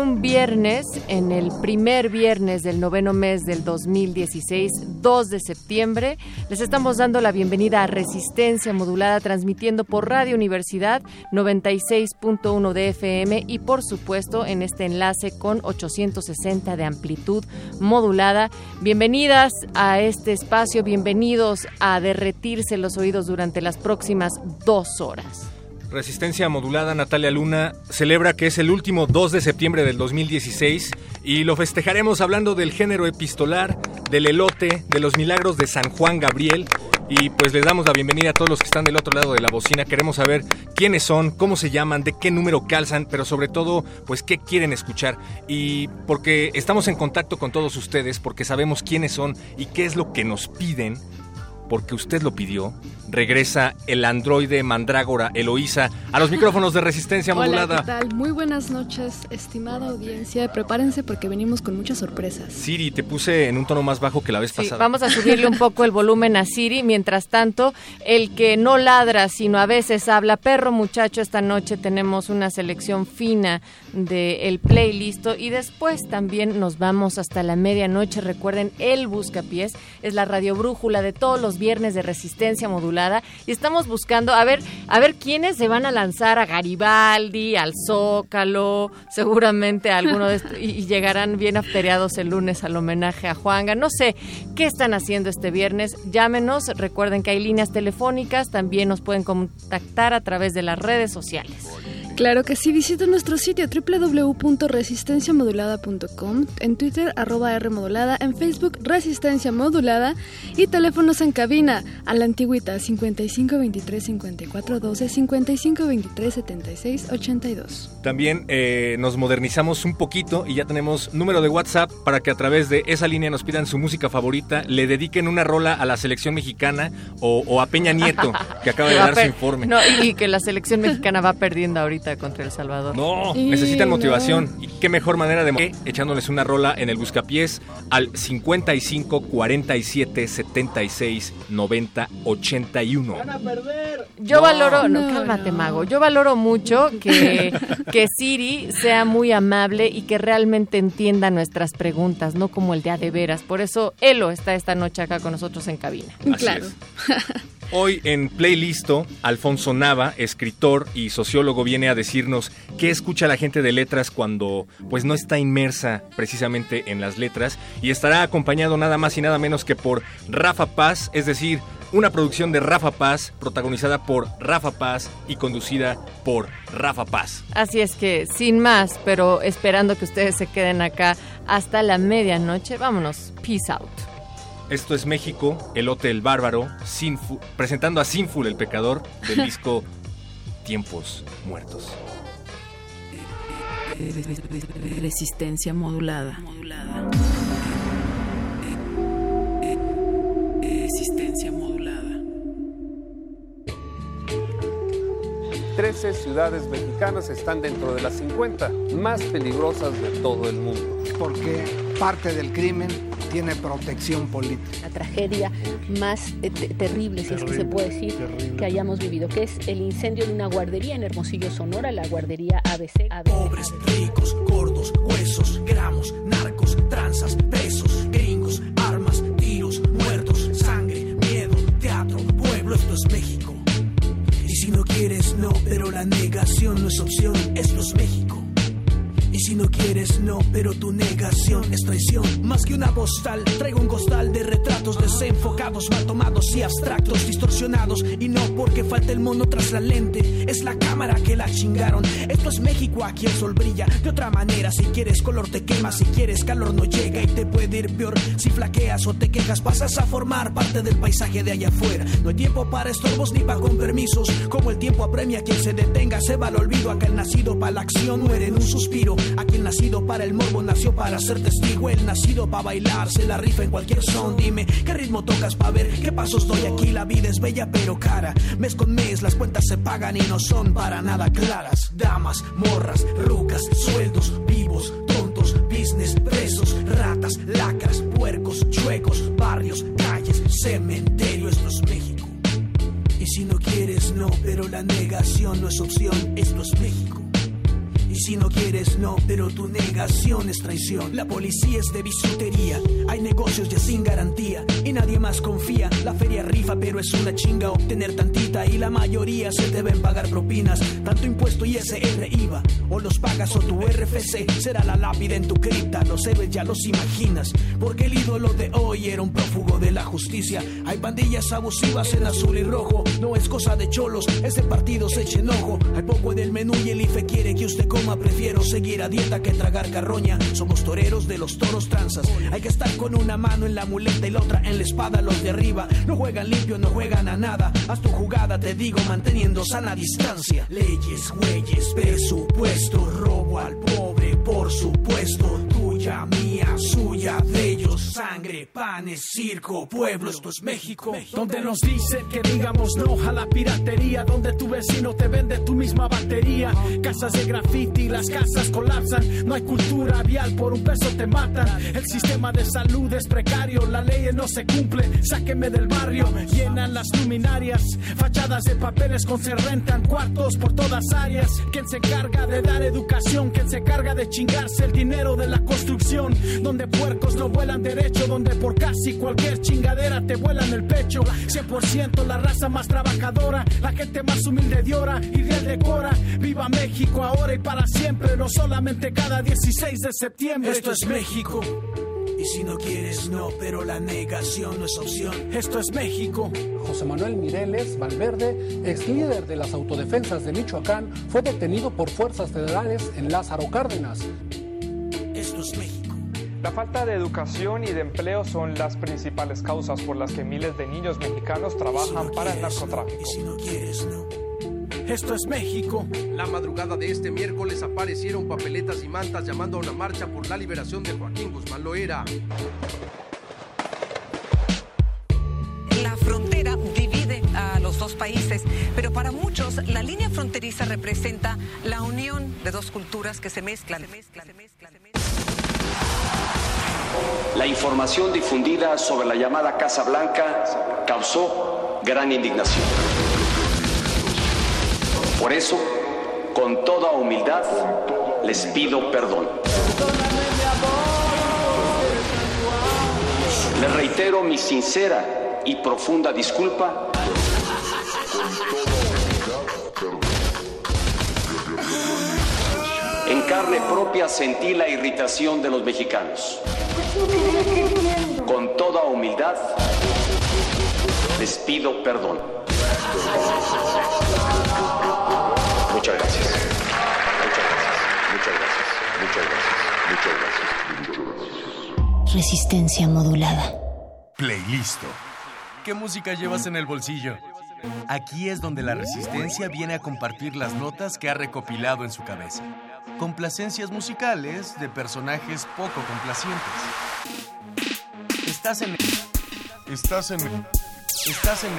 Un viernes, en el primer viernes del noveno mes del 2016, 2 de septiembre, les estamos dando la bienvenida a Resistencia Modulada, transmitiendo por Radio Universidad 96.1 de FM y por supuesto en este enlace con 860 de amplitud modulada. Bienvenidas a este espacio, bienvenidos a derretirse los oídos durante las próximas dos horas. Resistencia Modulada Natalia Luna celebra que es el último 2 de septiembre del 2016 y lo festejaremos hablando del género epistolar, del elote, de los milagros de San Juan Gabriel y pues les damos la bienvenida a todos los que están del otro lado de la bocina. Queremos saber quiénes son, cómo se llaman, de qué número calzan, pero sobre todo pues qué quieren escuchar y porque estamos en contacto con todos ustedes, porque sabemos quiénes son y qué es lo que nos piden porque usted lo pidió, regresa el androide mandrágora Eloísa a los micrófonos de resistencia modulada. Hola, ¿qué tal? Muy buenas noches, estimada audiencia. Prepárense porque venimos con muchas sorpresas. Siri, te puse en un tono más bajo que la vez Sí, pasada. vamos a subirle un poco el volumen a Siri. Mientras tanto, el que no ladra, sino a veces habla perro, muchacho, esta noche tenemos una selección fina del playlist y después también nos vamos hasta la medianoche. Recuerden, el Buscapiés es la radio brújula de todos los viernes de resistencia modulada y estamos buscando a ver a ver quiénes se van a lanzar a Garibaldi, al Zócalo, seguramente a alguno de estos y, y llegarán bien afteriados el lunes al homenaje a Juanga. No sé qué están haciendo este viernes. Llámenos, recuerden que hay líneas telefónicas, también nos pueden contactar a través de las redes sociales. Claro que sí, visita nuestro sitio www.resistenciamodulada.com, en Twitter arroba Rmodulada, en Facebook Resistencia Modulada y teléfonos en cabina a la antigüita 55 23 54 12 55 23 76 82. También eh, nos modernizamos un poquito y ya tenemos número de WhatsApp para que a través de esa línea nos pidan su música favorita, le dediquen una rola a la selección mexicana o, o a Peña Nieto, que acaba de dar su informe. No, y que la selección mexicana va perdiendo ahorita contra El Salvador. No, Y necesitan no. motivación. Y qué mejor manera de que echándoles una rola en el buscapiés al 55 47 76 90 81. Yo No. valoro, no, No, cálmate, no. mago. Yo valoro mucho que, que Siri sea muy amable y que realmente entienda nuestras preguntas, no como el de a de veras. Por eso Elo está esta noche acá con nosotros en cabina. Así claro. es. Hoy en Playlisto, Alfonso Nava, escritor y sociólogo, viene a decirnos qué escucha la gente de letras cuando pues no está inmersa precisamente en las letras y estará acompañado nada más y nada menos que por Rafa Paz, es decir, una producción de Rafa Paz protagonizada por Rafa Paz y conducida por Rafa Paz. Así es que, sin más, pero esperando que ustedes se queden acá hasta la medianoche, vámonos. Peace out. Esto es México, el Bárbaro, Sinfu- presentando a Sinful el Pecador del disco Tiempos Muertos. Resistencia modulada. Resistencia modulada. 13 ciudades mexicanas están dentro de las 50 más peligrosas de todo el mundo. porque parte del crimen tiene protección política. la tragedia más eh, te- terrible, si es que se puede decir, que hayamos vivido, que es el incendio de una guardería en Hermosillo, Sonora, la guardería ABC. Pobres, ricos, gordos, huesos, gramos, narcos, tranzas, pesos, gringos, armas, tiros, muertos, sangre, miedo, teatro, pueblo, esto es México. Quieres, no, pero la negación no es opción, es México. Si no quieres, no, pero tu negación es traición. Más que una postal, traigo un costal de retratos desenfocados, mal tomados y abstractos, distorsionados. Y no porque falta el mono tras la lente, es la cámara que la chingaron. Esto es México, aquí el sol brilla de otra manera. Si quieres color te quema, si quieres calor no llega y te puede ir peor. Si flaqueas o te quejas, pasas a formar parte del paisaje de allá afuera. No hay tiempo para estorbos ni para con permisos. Como el tiempo apremia, quien se detenga se va al olvido. Aquel nacido para la acción muere en un suspiro. Aquel nacido para el morbo nació para ser testigo. El nacido para bailar se la rifa en cualquier son. Dime qué ritmo tocas para ver qué pasos doy aquí. La vida es bella pero cara. Mes con mes las cuentas se pagan y no son para nada claras. Damas, morras, rucas, sueldos, vivos, tontos, business, presos, ratas, lacras, puercos, chuecos, barrios, calles, cementerio. Esto es México. Y si no quieres, no, pero la negación no es opción. Esto es México. Y si no quieres, no, pero tu negación es traición. La policía es de bisutería, hay negocios ya sin garantía y nadie más confía. La feria rifa, pero es una chinga obtener tantita y la mayoría se deben pagar propinas. Tanto impuesto y SR IVA, o los pagas o tu RFC será la lápida en tu cripta. Los héroes ya los imaginas, porque el ídolo de hoy era un prófugo de la justicia. Hay pandillas abusivas en azul y rojo, no es cosa de cholos, ese partido se eche enojo. Hay poco en el menú y el IFE quiere que usted prefiero seguir a dieta que tragar carroña. Somos toreros de los toros tranzas, hay que estar con una mano en la muleta y la otra en la espada. Los de arriba no juegan limpio, no juegan a nada. Haz tu jugada, te digo, manteniendo sana distancia. Leyes, güeyes, presupuesto, robo al pobre, por supuesto. Tuya, mía, suya, de ellos, sangre, panes, circo, pueblo, esto es México. Donde nos dicen que digamos no a la piratería, donde tu vecino te vende tu misma batería. Casas de graffiti, las casas colapsan, no hay cultura vial, por un peso te matan. El sistema de salud es precario, la ley no se cumple, sáqueme del barrio. Llenan las luminarias, fachadas de papeles con se cuartos por todas áreas. ¿Quién se encarga de dar educación? ¿Quién se encarga de chingarse el dinero de la construcción? Donde puercos no vuelan derecho, donde por casi cualquier chingadera te vuelan el pecho. 100% la raza más trabajadora, la gente más humilde de hora y real decora. Viva México ahora y para siempre, no solamente cada 16 de septiembre. Esto es México. Y si no quieres, no, pero la negación no es opción. Esto es México. José Manuel Mireles Valverde, ex líder de las autodefensas de Michoacán, fue detenido por fuerzas federales en Lázaro Cárdenas. México. La falta de educación y de empleo son las principales causas por las que miles de niños mexicanos trabajan no para el narcotráfico. Y si no quieres, no. Esto es México. La madrugada de este miércoles aparecieron papeletas y mantas llamando a una marcha por la liberación de Joaquín Guzmán Loera. La frontera divide a los dos países, pero para muchos la línea fronteriza representa la unión de dos culturas que se mezclan. La información difundida sobre la llamada Casa Blanca causó gran indignación. Por eso, con toda humildad, les pido perdón. Les reitero mi sincera y profunda disculpa. En carne propia sentí la irritación de los mexicanos. Con toda humildad, les pido perdón. Muchas gracias. Muchas gracias. Muchas gracias. Muchas gracias. Muchas. Resistencia modulada. Playlist. ¿Qué música llevas en el bolsillo? Aquí es donde la resistencia viene a compartir las notas que ha recopilado en su cabeza. Complacencias musicales de personajes poco complacientes. Estás en Estás en Estás en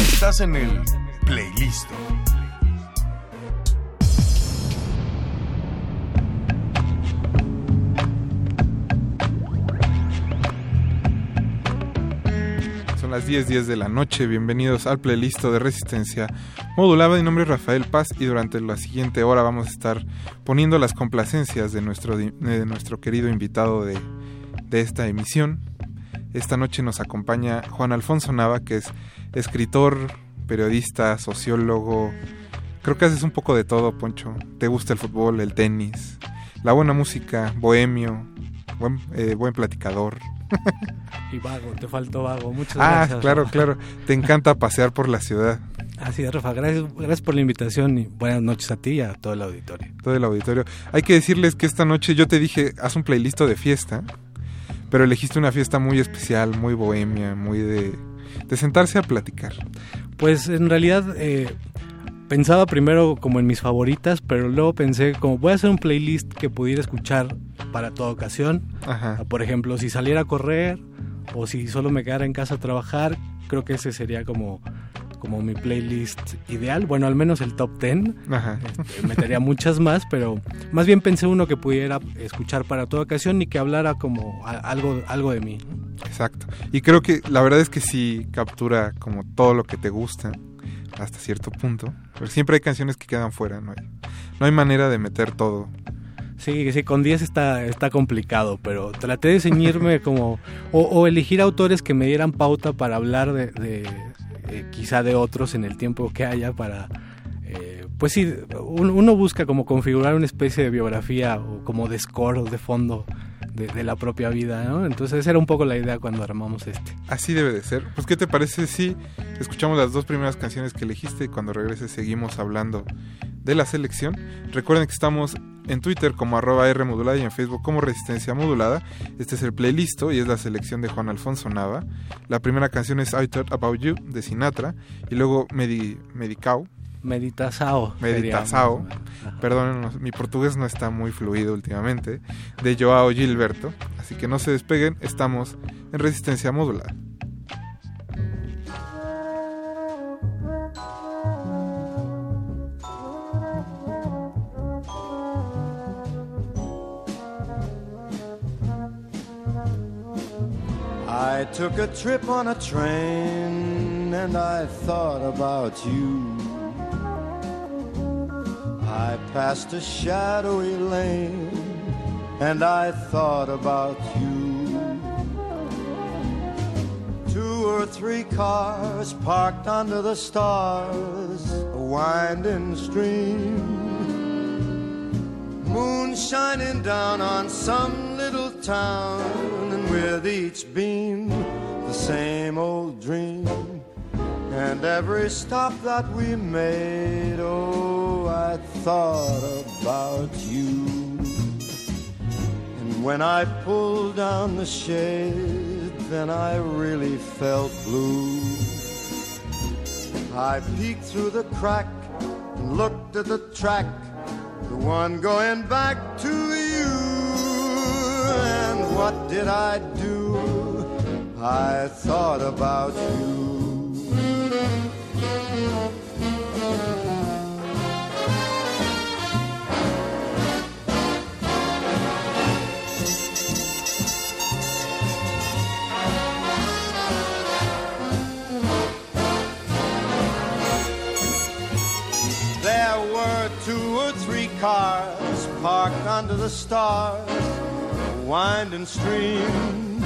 Estás en el playlist. Las 10:10 10 de la noche. Bienvenidos al playlist de Resistencia Modulada. Mi nombre es Rafael Paz y durante la siguiente hora vamos a estar poniendo las complacencias de nuestro, di- de nuestro querido invitado de, de esta emisión. Esta noche nos acompaña Juan Alfonso Nava, que es escritor, periodista, sociólogo. Creo que haces un poco de todo, Poncho. Te gusta el fútbol, el tenis. la buena música, bohemio, buen, eh, buen platicador. Y vago, te faltó vago. Muchas ah, gracias. Ah, claro, claro. Te encanta pasear por la ciudad. Así es, Rafa. Gracias, gracias por la invitación y buenas noches a ti y a todo el auditorio. Todo el auditorio. Hay que decirles que esta noche yo te dije, haz un playlist de fiesta, pero elegiste una fiesta muy especial, muy bohemia, muy de, de sentarse a platicar. Pues en realidad eh, pensaba primero como en mis favoritas, pero luego pensé como voy a hacer un playlist que pudiera escuchar para toda ocasión. Ajá. Por ejemplo, si saliera a correr o si solo me quedara en casa a trabajar, creo que ese sería como como mi playlist ideal, bueno, al menos el top 10. Ajá. Este, metería muchas más, pero más bien pensé uno que pudiera escuchar para toda ocasión y que hablara como algo, algo de mí. Exacto. Y creo que la verdad es que sí captura como todo lo que te gusta hasta cierto punto. Pero siempre hay canciones que quedan fuera, no hay, no hay manera de meter todo. Sí, sí, con 10 está, está complicado, pero traté de ceñirme como... O, o, elegir autores que me dieran pauta para hablar de, de eh, quizá de otros en el tiempo que haya para... Eh, pues sí, uno, busca como configurar una especie de biografía o como de score de fondo de, la propia vida, ¿no? Entonces esa era un poco la idea cuando armamos este. Así debe de ser. Pues ¿qué te parece si escuchamos las dos primeras canciones que elegiste y cuando regreses seguimos hablando de la selección? Recuerden que estamos en Twitter como arroba R y en Facebook como Resistencia Modulada. Este es el playlist y es la selección de Juan Alfonso Nava. La primera canción es I Thought About You de Sinatra y luego Medi Medicao. Meditasao. Meditasao. Perdón, mi portugués no está muy fluido últimamente. De Joao Gilberto. Así que no se despeguen, estamos en Resistencia Modulada. I took a trip on a train and I thought about you. I passed a shadowy lane and I thought about you. Two or three cars parked under the stars, a winding stream. Moon shining down on some little town, and with each beam, the same old dream. And every stop that we made, oh, I thought about you. And when I pulled down the shade, then I really felt blue. I peeked through the crack and looked at the track the one going back to you. And what did I do? I thought about you. Were two or three cars parked under the stars, winding stream.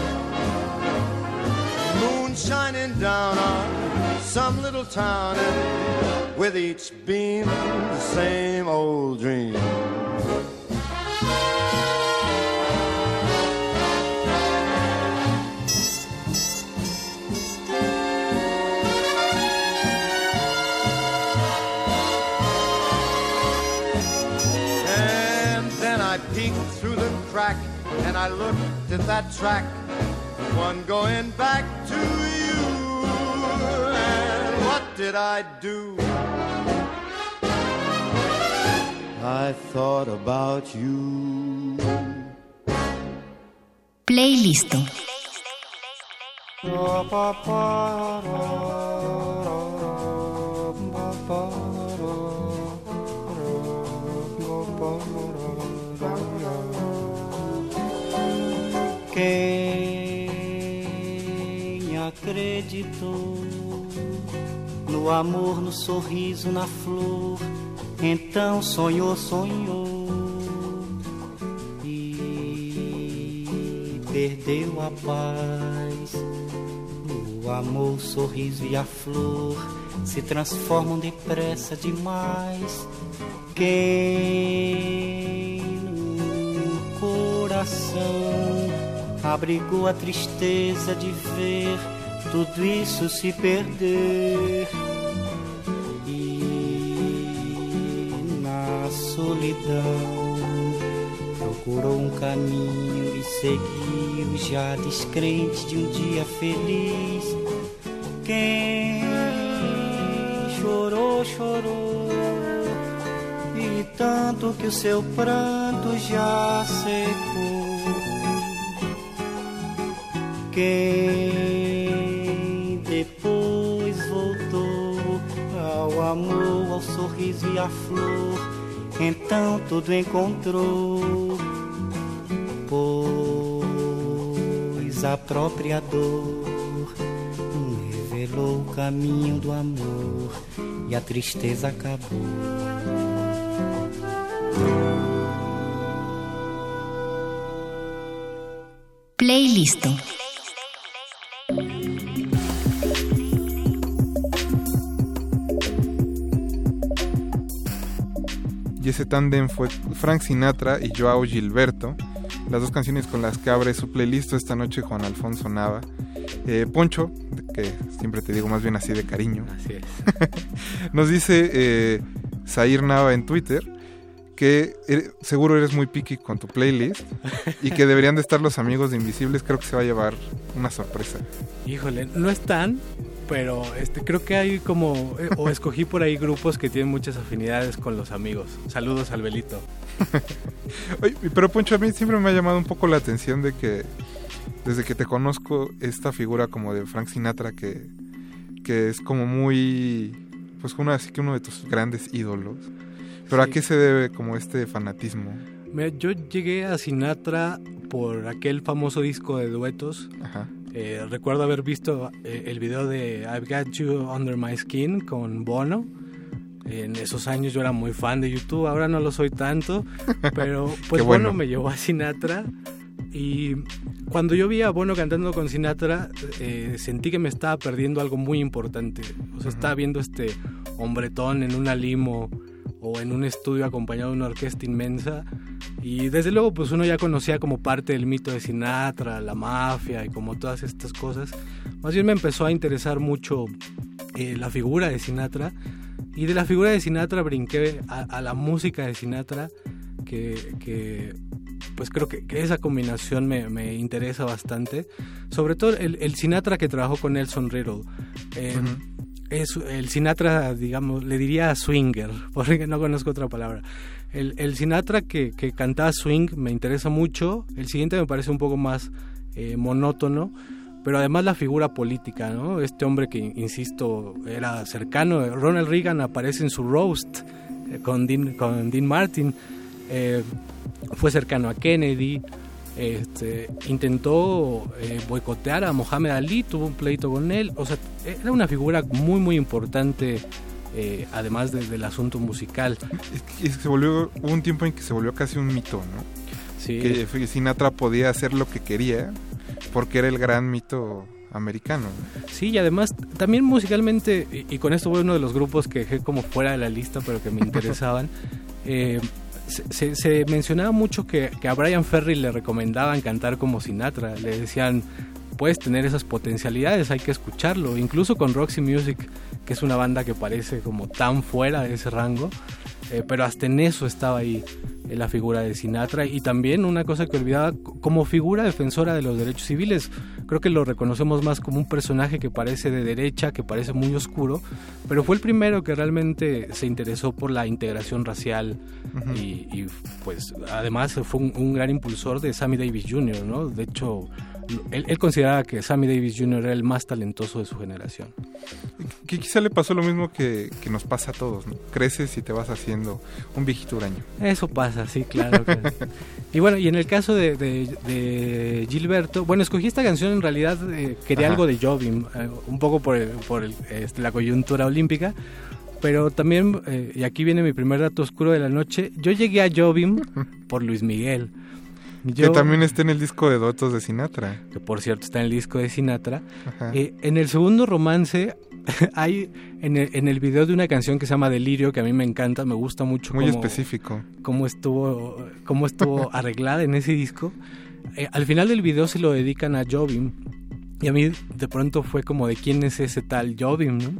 Moon shining down on some little town, and with each beam, the same old dream. I looked at that track, one going back to you. And what did I do? I thought about you. Playlist. Acreditou no amor, no sorriso, na flor, então sonhou, sonhou e perdeu a paz. O amor, o sorriso e a flor se transformam depressa demais. Quem coração abrigou a tristeza de ver tudo isso se perder. E na solidão procurou um caminho e seguiu, já descrente de um dia feliz. Quem chorou, chorou, e tanto que o seu pranto já secou. Quem amor, ao sorriso e à flor, então tudo encontrou. Pois a própria dor revelou o caminho do amor e a tristeza acabou. Playlist. Y ese tándem fue Frank Sinatra y Joao Gilberto. Las dos canciones con las que abre su playlist esta noche Juan Alfonso Nava. Eh, Poncho, que siempre te digo más bien así de cariño. Así es. Nos dice eh, Zair Nava en Twitter que er- seguro eres muy picky con tu playlist y que deberían de estar los amigos de Invisibles. Creo que se va a llevar una sorpresa. Híjole, no están, pero este creo que hay como eh, o escogí por ahí grupos que tienen muchas afinidades con los amigos. Saludos al Belito. Oye, pero Poncho, a mí siempre me ha llamado un poco la atención de que desde que te conozco esta figura como de Frank Sinatra que, que es como muy, pues uno así que uno de tus grandes ídolos. Pero Sí. ¿a qué se debe como este fanatismo? Mira, yo llegué a Sinatra por aquel famoso disco de duetos. Ajá. Eh, recuerdo haber visto eh, el video de I've Got You Under My Skin con Bono. En esos años yo era muy fan de YouTube, ahora no lo soy tanto, pero pues bueno. Bono me llevó a Sinatra y cuando yo vi a Bono cantando con Sinatra eh, sentí que me estaba perdiendo algo muy importante. O sea, estaba viendo este hombretón en una limo o en un estudio acompañado de una orquesta inmensa y desde luego pues uno ya conocía como parte del mito de Sinatra, la mafia y como todas estas cosas. Más bien me empezó a interesar mucho eh, la figura de Sinatra y de la figura de Sinatra brinqué a, la música de Sinatra que, pues creo que, esa combinación me, interesa bastante. Sobre todo el, el Sinatra que trabajó con Nelson Riddle. Eh, es el Sinatra, digamos, le diría swinger, porque no conozco otra palabra. El, el Sinatra que, que cantaba swing me interesa mucho. El siguiente me parece un poco más eh, monótono, pero además la figura política, ¿no? Este hombre que, insisto, era cercano. Ronald Reagan aparece en su roast eh, con, Dean, con Dean Martin. Eh, fue cercano a Kennedy. Este, intentó eh, boicotear a Mohamed Ali, tuvo un pleito con él. O sea, era una figura muy, muy importante, eh, además de- del asunto musical. Y se volvió, hubo un tiempo en que se volvió casi un mito, ¿no? Sí. Que Sinatra podía hacer lo que quería porque era el gran mito americano. Sí, y además también musicalmente, y, y con esto voy a uno de los grupos que dejé como fuera de la lista, pero que me interesaban, eh, se, mencionaba mucho que, a Brian Ferry le recomendaban cantar como Sinatra, le decían, puedes tener esas potencialidades, hay que escucharlo, incluso con Roxy Music, que es una banda que parece como tan fuera de ese rango, eh, pero hasta en eso estaba ahí eh, la figura de Sinatra. Y también una cosa que olvidaba como figura defensora de los derechos civiles creo que lo reconocemos más como un personaje que parece de derecha que parece muy oscuro pero fue el primero que realmente se interesó por la integración racial y, y, pues además fue un, un gran impulsor de Sammy Davis Jr. ¿no? de hecho él, él consideraba que Sammy Davis Jr. era el más talentoso de su generación Que quizá le pasó lo mismo que, que nos pasa a todos, ¿no? Creces y te vas haciendo un viejito huraño. Eso pasa, sí, claro. que- y bueno, y en el caso de, de- de Gilberto, bueno, escogí esta canción en realidad, eh, quería Ajá. algo de Jobim, eh, un poco por, el- por el, este, la coyuntura olímpica, pero también, eh, y aquí viene mi primer dato oscuro de la noche, yo llegué a Jobim por Luis Miguel. Que también está en el disco de Dotos de Sinatra. Que por cierto está en el disco de Sinatra. Eh, en el segundo romance hay en el, en el video de una canción que se llama Delirio, que a mí me encanta, me gusta mucho. Muy específico. Cómo estuvo, cómo estuvo arreglada en ese disco. Eh, al final del video se lo dedican a Jobim. Y a mí de pronto fue como de quién es ese tal Jobim, ¿no?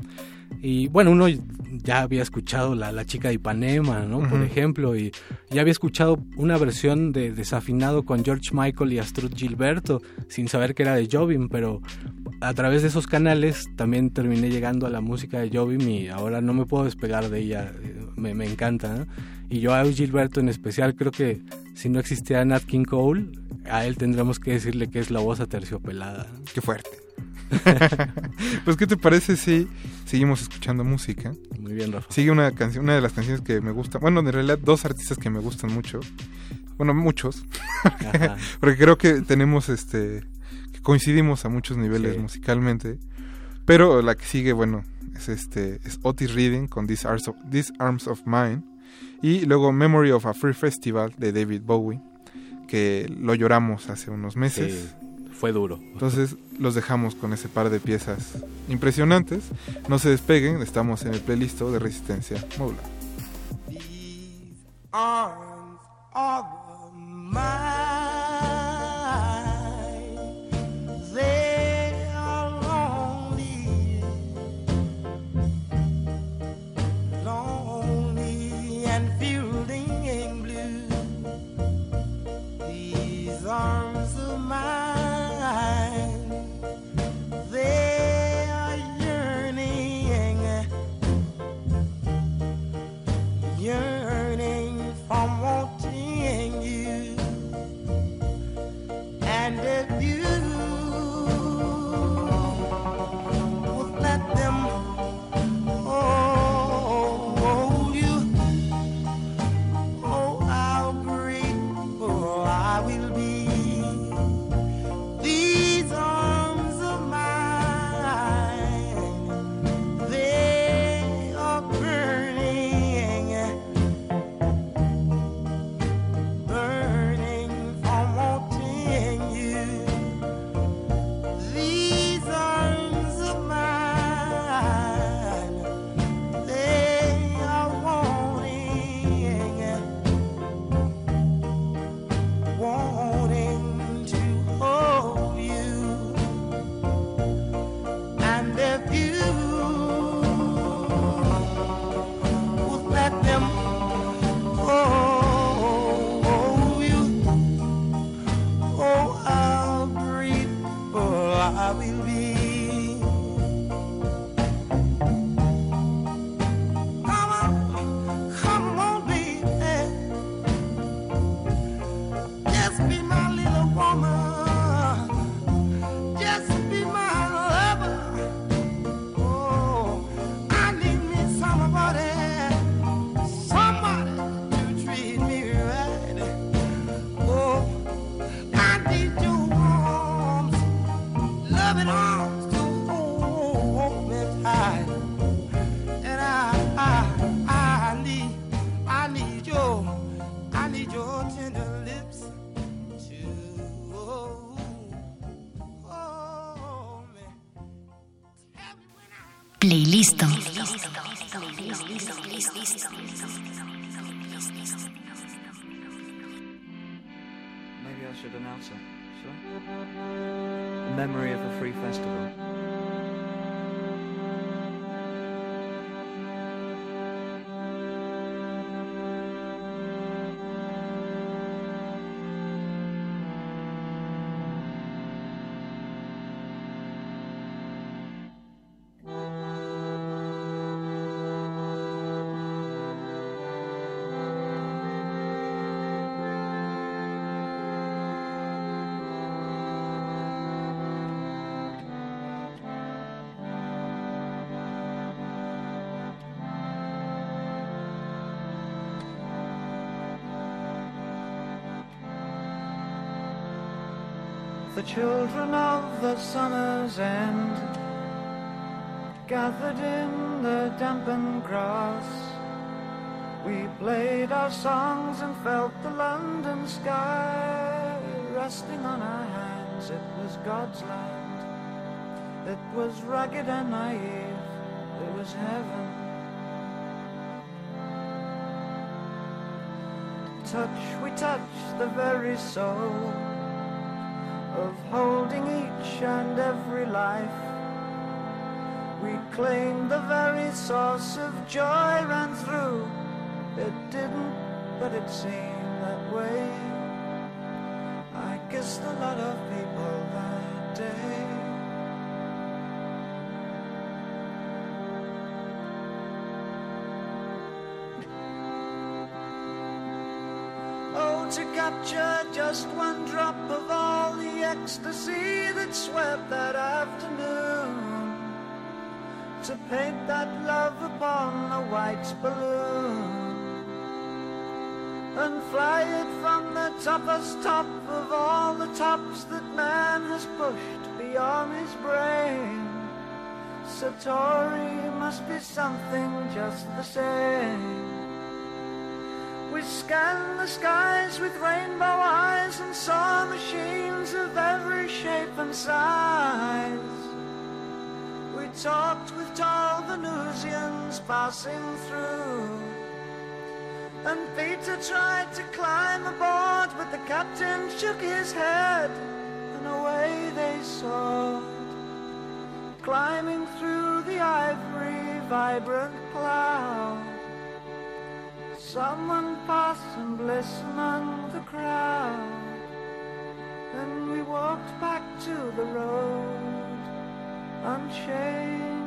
Y bueno, uno ya había escuchado la, la chica de Ipanema, ¿no? Por ejemplo, y ya había escuchado una versión de Desafinado con George Michael y Astrud Gilberto, sin saber que era de Jobim, pero a través de esos canales también terminé llegando a la música de Jobim y ahora no me puedo despegar de ella, me, me encanta, ¿no? Y yo a Gilberto en especial creo que si no existía Nat King Cole, a él tendremos que decirle que es la voz aterciopelada. Qué fuerte. pues qué te parece si seguimos escuchando música. Muy bien, Rafa. Sigue una canción, una de las canciones que me gusta. Bueno, en realidad dos artistas que me gustan mucho. Bueno, muchos. Porque creo que tenemos este que coincidimos a muchos niveles musicalmente. Pero la que sigue, bueno, es este es Otis Reading con These Arms of, These Arms of Mine y luego Memory of a Free Festival de David Bowie, que lo lloramos hace unos meses fue duro. Entonces los dejamos con ese par de piezas impresionantes. No se despeguen, estamos en el playlist de Resistencia Modular. Listo. Should announce it. Should I? In memory of a free festival. The children of the summer's end gathered in the dampened grass. We played our songs and felt the London sky. resting on our hands. It was God's land. It was rugged and naive. It was heaven. Touch, we touch the very soul of holding each and every life. We claim the very source of joy ran through. It didn't, but it seemed that way. I kissed a lot of to capture just one drop of all the ecstasy that swept that afternoon. To paint that love upon a white balloon. And fly it from the toppest top of all the tops that man has pushed beyond his brain. Satori must be something just the same. We scanned the skies with rainbow eyes and saw machines of every shape and size. We talked with tall Venusians passing through. And Peter tried to climb aboard, but the captain shook his head, and away they soared. Climbing through the ivory, vibrant cloud. Someone passed and among the crowd. And we walked back to the road, unchained.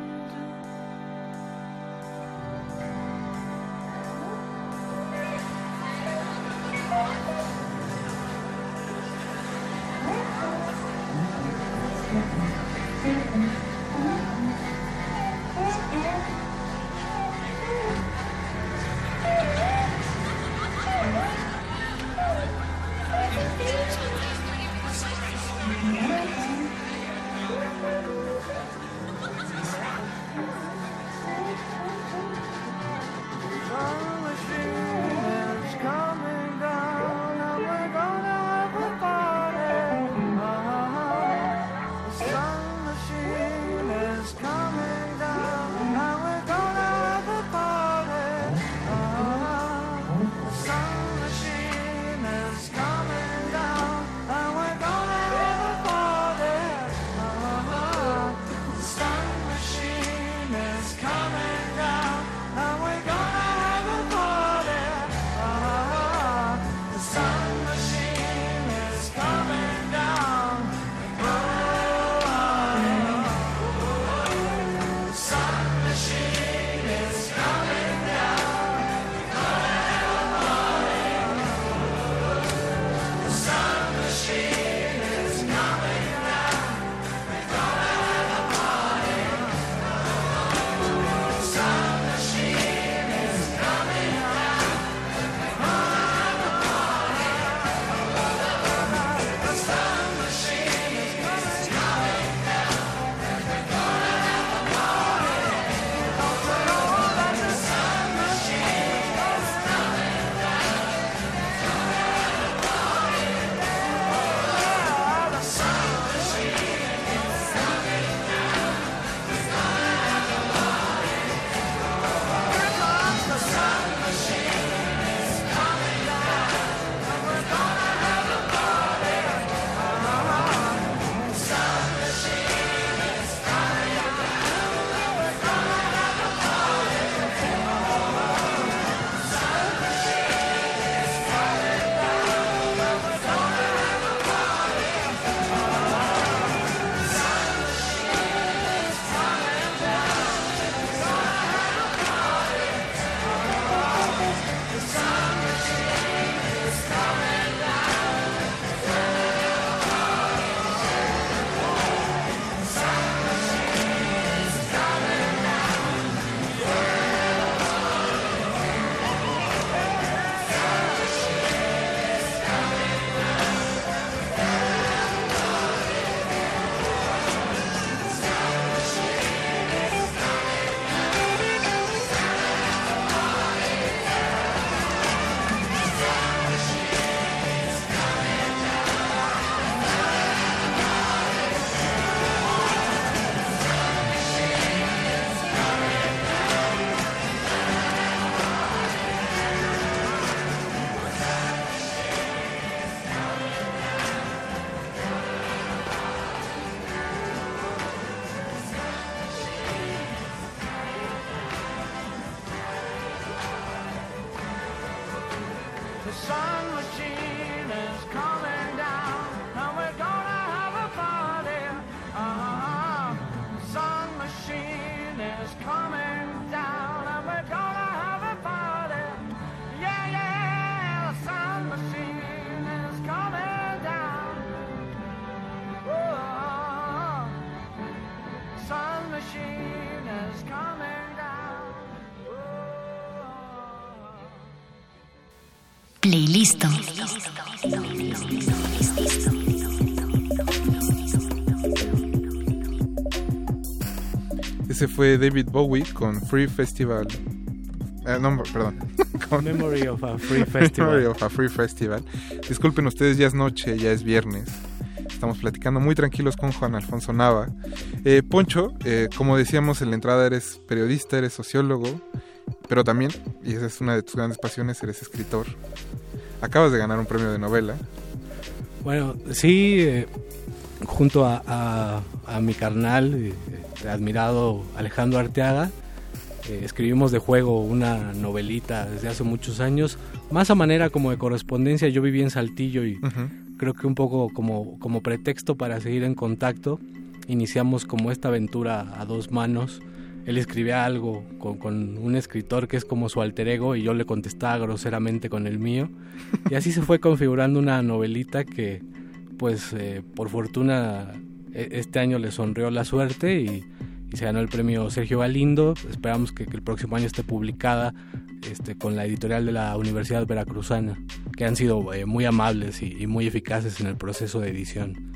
Ese fue David Bowie con Free Festival. Eh, no, perdón. Con Memory of a Free Festival. Memory of a Free Festival. Disculpen ustedes, ya es noche, ya es viernes. Estamos platicando muy tranquilos con Juan Alfonso Nava. Eh, Poncho, eh, como decíamos en la entrada, eres periodista, eres sociólogo, pero también, y esa es una de tus grandes pasiones, eres escritor. Acabas de ganar un premio de novela. Bueno, sí, eh, junto a, a- a mi carnal, eh, eh, admirado Alejandro Arteaga, eh, escribimos de juego una novelita desde hace muchos años, más a manera como de correspondencia. Yo viví en Saltillo y creo que un poco como, como pretexto para seguir en contacto, iniciamos como esta aventura a dos manos. Él escribía algo con, un escritor que es como su alter ego y yo le contestaba groseramente con el mío. Y así se fue configurando una novelita que, pues, eh, por fortuna, e- este año le sonrió la suerte y, se ganó el premio Sergio Galindo. Esperamos que, el próximo año esté publicada este, con la editorial de la Universidad Veracruzana, que han sido eh, muy amables y, muy eficaces en el proceso de edición.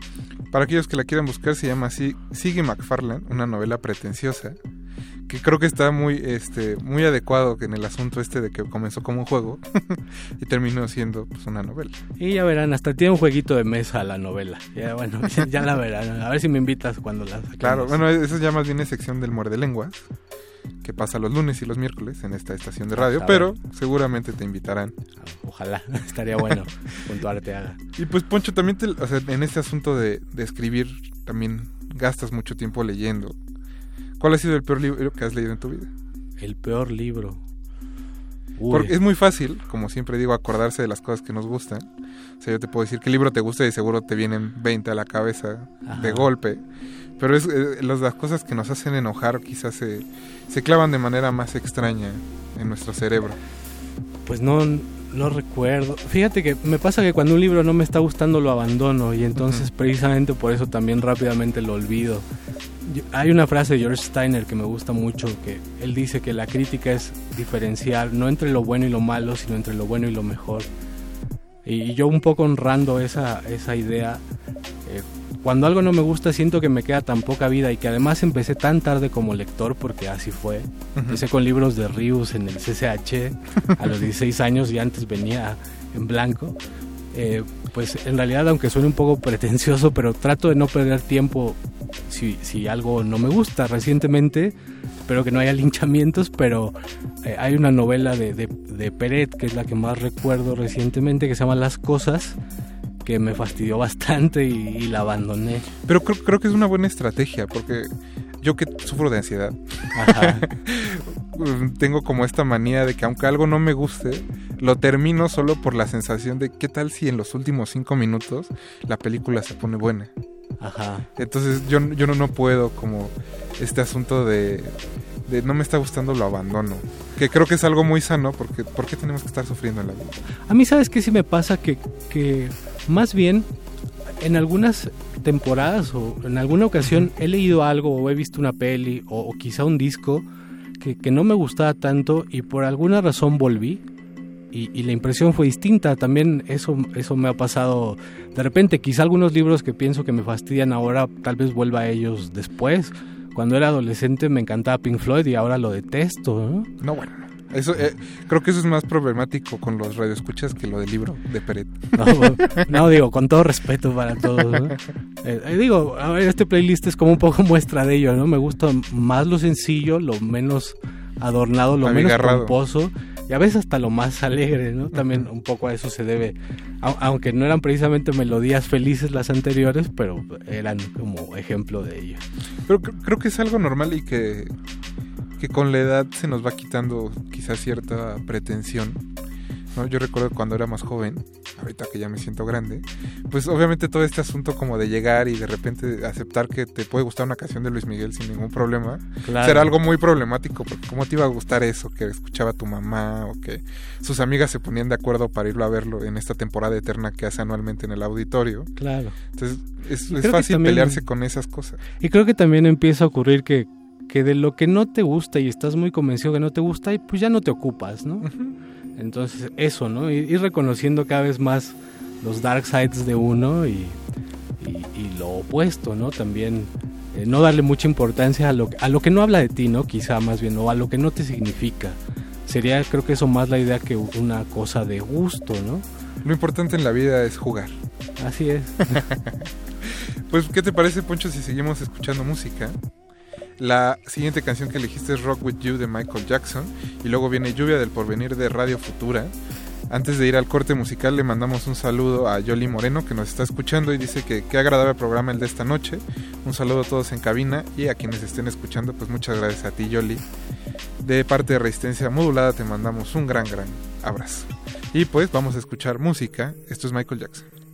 Para aquellos que la quieran buscar, se llama así Siggy McFarlane, una novela pretenciosa, que creo que está muy, este, muy adecuado en el asunto este de que comenzó como un juego y terminó siendo pues, una novela. Y ya verán, hasta tiene un jueguito de mesa la novela. Ya, bueno, ya la verán. A ver si me invitas cuando la saquemos. Claro, bueno, eso ya más bien es sección del muerde lenguas, que pasa los lunes y los miércoles en esta estación de radio, Ah, pero seguramente te invitarán. Ojalá, estaría bueno junto a Arteaga. Y pues Poncho, también te- o sea, en este asunto de, de escribir, también gastas mucho tiempo leyendo. ¿Cuál ha sido el peor libro que has leído en tu vida? El peor libro. Uy. Porque es muy fácil, como siempre digo, acordarse de las cosas que nos gustan. O sea, yo te puedo decir qué libro te gusta y seguro te vienen 20 a la cabeza de golpe. Pero es, eh, las, las cosas que nos hacen enojar quizás se, se clavan de manera más extraña en nuestro cerebro. Pues no, no recuerdo. Fíjate que me pasa que cuando un libro no me está gustando lo abandono y entonces precisamente por eso también rápidamente lo olvido. Hay una frase de George Steiner que me gusta mucho, que él dice que la crítica es diferenciar no entre lo bueno y lo malo, sino entre lo bueno y lo mejor. Y yo un poco honrando esa, esa idea, cuando algo no me gusta siento que me queda tan poca vida y que además empecé tan tarde como lector, porque así fue. Empecé con libros de Rius en el CCH a los 16 años y antes venía en blanco. Eh, pues en realidad, aunque suene un poco pretencioso, pero trato de no perder tiempo si, si algo no me gusta. Recientemente, espero que no haya linchamientos, pero eh, hay una novela de, de, de Peret, que es la que más recuerdo recientemente, que se llama Las Cosas, que me fastidió bastante y, y la abandoné. Pero creo, creo que es una buena estrategia, porque yo que sufro de ansiedad, Ajá. tengo como esta manía de que aunque algo no me guste, lo termino solo por la sensación de qué tal si en los últimos cinco minutos la película se pone buena. Ajá. Entonces yo, yo no, no puedo como este asunto de, de no me está gustando, lo abandono. Que creo que es algo muy sano porque ¿por qué tenemos que estar sufriendo en la vida? A mí, ¿sabes qué sí me pasa? Que, que más bien en algunas temporadas o en alguna ocasión he leído algo o he visto una peli o, o quizá un disco que, que no me gustaba tanto y por alguna razón volví y, y la impresión fue distinta. También eso, eso me ha pasado de repente. Quizá algunos libros que pienso que me fastidian ahora, tal vez vuelva a ellos después. Cuando era adolescente me encantaba Pink Floyd y ahora lo detesto. ¿no? No, bueno. Eso, eh, creo que eso es más problemático con los radioescuchas que lo del libro de Peret. No, no, digo, con todo respeto para todos. ¿no? Eh, eh, digo, a ver, este playlist es como un poco muestra de ello, ¿no? Me gusta más lo sencillo, lo menos adornado, lo menos pomposo y a veces hasta lo más alegre, ¿no? También un poco a eso se debe, au- aunque no eran precisamente melodías felices las anteriores, pero eran como ejemplo de ello. Pero cre- creo que es algo normal y que, que con la edad se nos va quitando quizás cierta pretensión. ¿no? Yo recuerdo cuando era más joven, ahorita que ya me siento grande, pues obviamente todo este asunto como de llegar y de repente aceptar que te puede gustar una canción de Luis Miguel sin ningún problema, Claro. será algo muy problemático, porque ¿cómo te iba a gustar eso que escuchaba tu mamá o que sus amigas se ponían de acuerdo para irlo a verlo en esta temporada eterna que hace anualmente en el auditorio? Claro. Entonces es, es fácil también- pelearse con esas cosas. Y creo que también empieza a ocurrir que, que de lo que no te gusta y estás muy convencido que no te gusta, y pues ya no te ocupas, ¿no? Entonces, eso, ¿no? Ir, ir reconociendo cada vez más los dark sides de uno y, y- y lo opuesto, ¿no? También eh, no darle mucha importancia a lo, a lo que no habla de ti, ¿no? Quizá más bien, o a lo que no te significa. Sería, creo que eso más la idea que una cosa de gusto, ¿no? Lo importante en la vida es jugar. Así es. Pues, ¿qué te parece, Poncho, si seguimos escuchando música? La siguiente canción que elegiste es Rock With You de Michael Jackson y luego viene Lluvia del Porvenir de Radio Futura. Antes de ir al corte musical le mandamos un saludo a Yoli Moreno que nos está escuchando y dice que qué agradable programa el de esta noche. Un saludo a todos en cabina y a quienes estén escuchando, pues muchas gracias a ti Yoli. De parte de Resistencia Modulada te mandamos un gran, gran abrazo. Y pues vamos a escuchar música. Esto es Michael Jackson.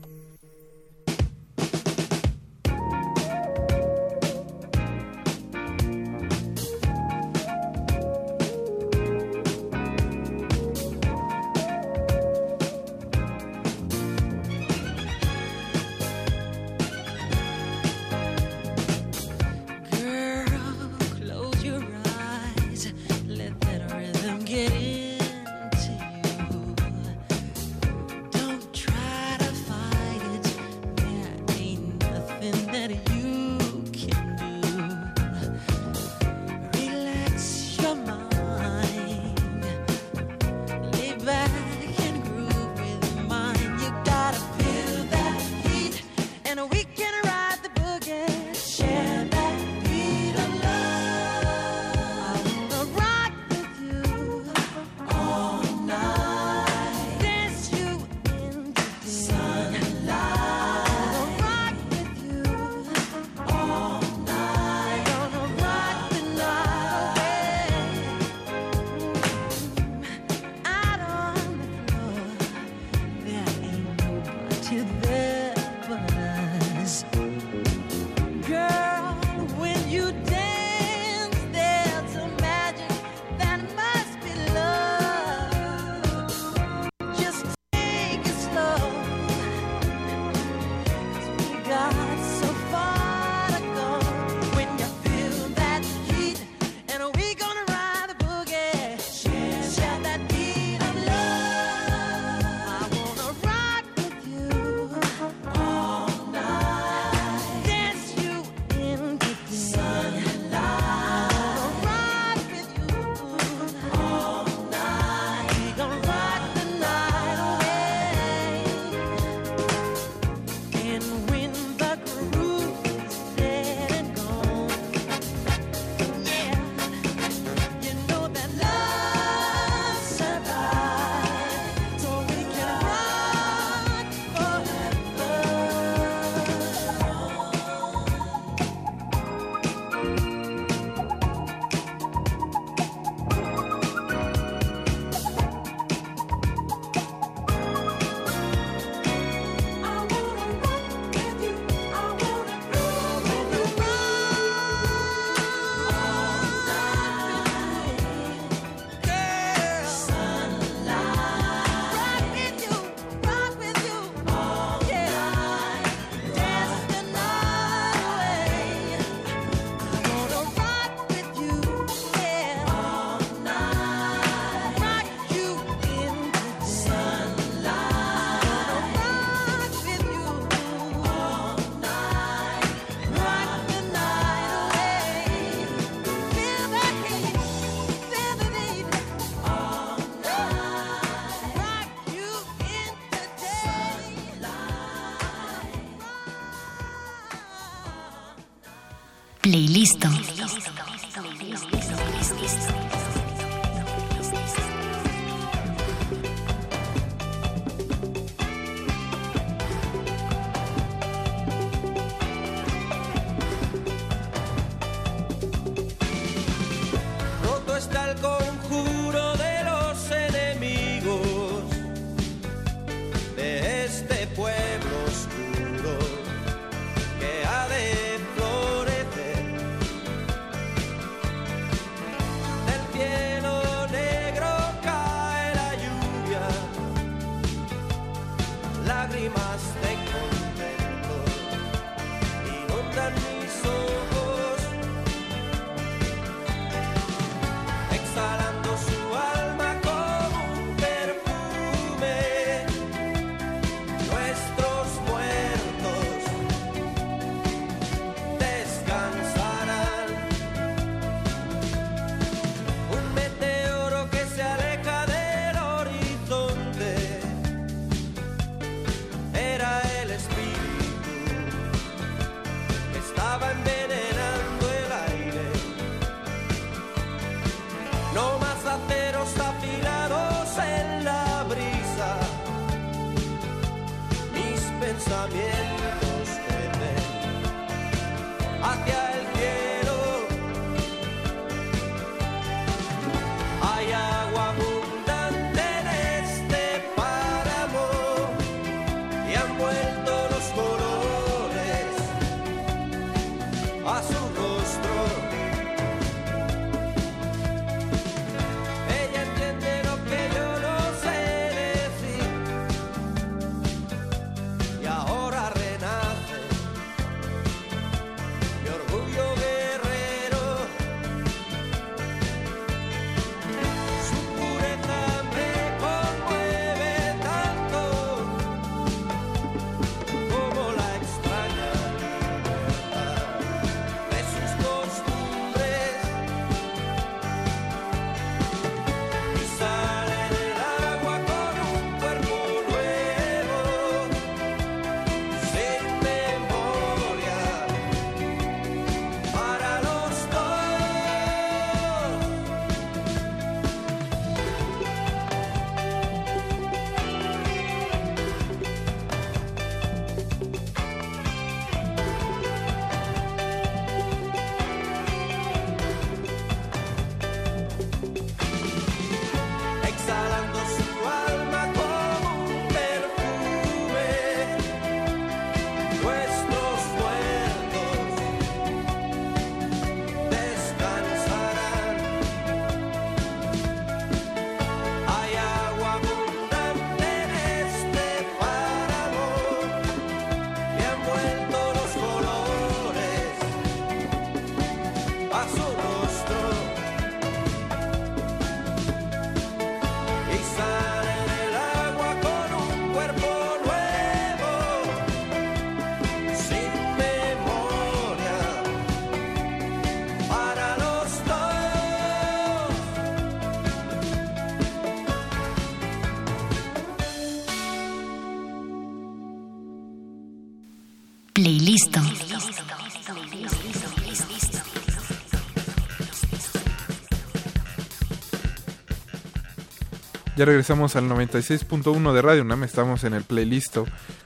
Ya regresamos al 96.1 de Radio UNAM, estamos en el playlist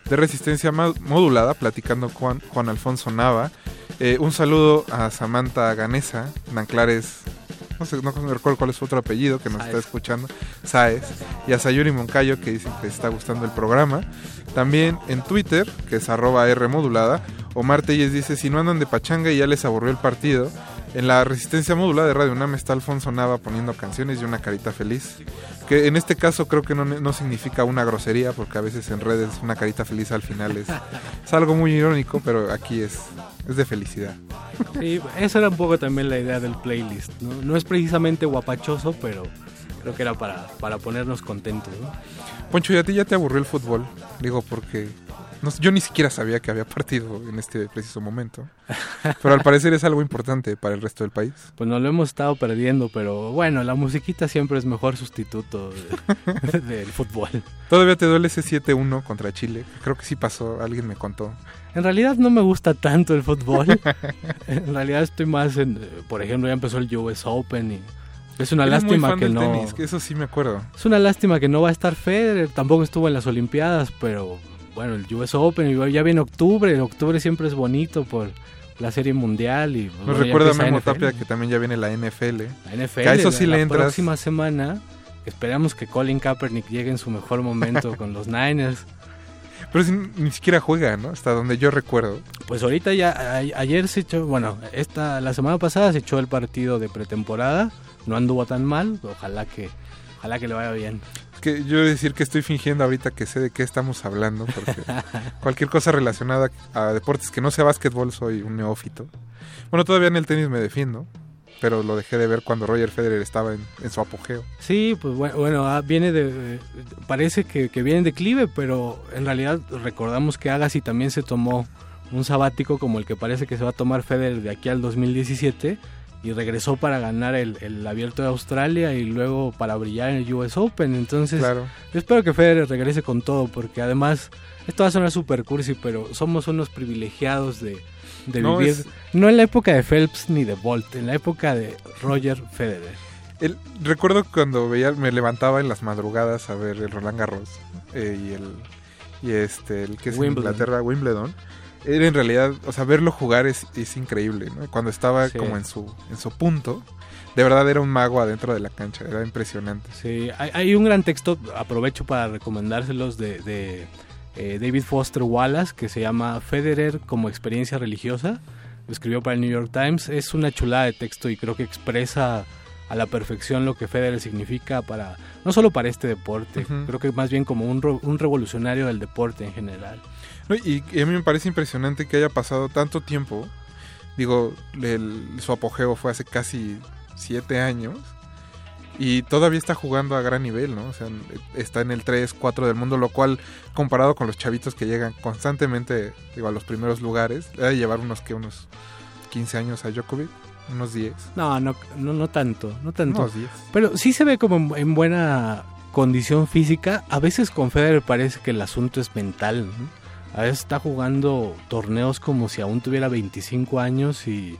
de Resistencia Modulada, platicando con Juan Alfonso Nava. Eh, un saludo a Samantha Ganesa, Nanclares, no sé, no recuerdo cuál es su otro apellido que nos está escuchando, Saez, y a Sayuri Moncayo que dice que está gustando el programa. También en Twitter, que es arroba R modulada, Omar Telles dice, si no andan de pachanga y ya les aburrió el partido, en la resistencia modulada de Radio UNAM está Alfonso Nava poniendo canciones y una carita feliz. Que en este caso creo que no, no significa una grosería, porque a veces en redes una carita feliz al final es, es algo muy irónico, pero aquí es, es de felicidad. Sí, esa era un poco también la idea del playlist. No, no es precisamente guapachoso, pero creo que era para, para ponernos contentos. ¿no? Poncho, ¿y a ti ya te aburrió el fútbol? Digo, porque no yo ni siquiera sabía que había partido en este preciso momento. Pero al parecer es algo importante para el resto del país. Pues no lo hemos estado perdiendo, pero bueno, la musiquita siempre es mejor sustituto de- del fútbol. Todavía te duele ese 7-1 contra Chile. Creo que sí pasó, alguien me contó. En realidad no me gusta tanto el fútbol. en realidad estoy más en, por ejemplo, ya empezó el US Open y es una Eres lástima que no tenis, que eso sí me acuerdo. Es una lástima que no va a estar Federer, tampoco estuvo en las Olimpiadas, pero bueno, el US Open ya viene octubre, el octubre siempre es bonito por la Serie Mundial y bueno, ya recuerda a Memo. Tapia que también ya viene la NFL. La NFL, Que a eso sí la le entras. próxima semana esperamos que Colin Kaepernick llegue en su mejor momento con los Niners. Pero si ni siquiera juega, ¿no? Hasta donde yo recuerdo. Pues ahorita ya, a- ayer se echó, bueno, esta, la semana pasada se echó el partido de pretemporada, no anduvo tan mal, ojalá que, ojalá que le vaya bien. Que yo decir que estoy fingiendo ahorita que sé de qué estamos hablando, porque cualquier cosa relacionada a deportes que no sea básquetbol soy un neófito. Bueno, todavía en el tenis me defiendo, pero lo dejé de ver cuando Roger Federer estaba en, en su apogeo. Sí, pues bueno, bueno, ah, viene de... Parece que, que viene en declive, pero en realidad recordamos que Agassi también se tomó un sabático como el que parece que se va a tomar Federer de aquí al 2017 y regresó para ganar el, el abierto de Australia y luego para brillar en el US Open. Entonces, Claro. yo espero que Federer regrese con todo porque además, esto va a sonar super cursi, pero somos unos privilegiados de, de No, vivir, es- no en la época de Phelps ni de Bolt, en la época de Roger Federer. El- recuerdo cuando veía, me levantaba en las madrugadas a ver el Roland Garros eh, y el y este el que es Wimbledon. Inglaterra, Wimbledon. Era en realidad, o sea, verlo jugar es, es increíble, ¿no? Cuando estaba Sí. como en su en su punto, de verdad era un mago adentro de la cancha, era impresionante. Sí, hay, hay un gran texto, aprovecho para recomendárselos de, de, eh, David Foster Wallace que se llama Federer como experiencia religiosa. Lo escribió para el New York Times. Es una chulada de texto y creo que expresa a la perfección lo que Federer significa para no solo para este deporte, creo que más bien como un, un revolucionario del deporte en general. No, y, y a mí me parece impresionante que haya pasado tanto tiempo. Digo, el- su apogeo fue hace casi siete años. Y todavía está jugando a gran nivel, ¿no? O sea, está en el 3, 4 del mundo, lo cual, comparado con los chavitos que llegan constantemente, digo, a los primeros lugares, debe llevar unos que unos 15 años a Djokovic, unos 10. No, no, no, no tanto, no tanto. Unos 10. Pero sí se ve como en, en buena condición física. A veces con Federer parece que el asunto es mental. ¿no? A veces está jugando torneos como si aún tuviera 25 años y,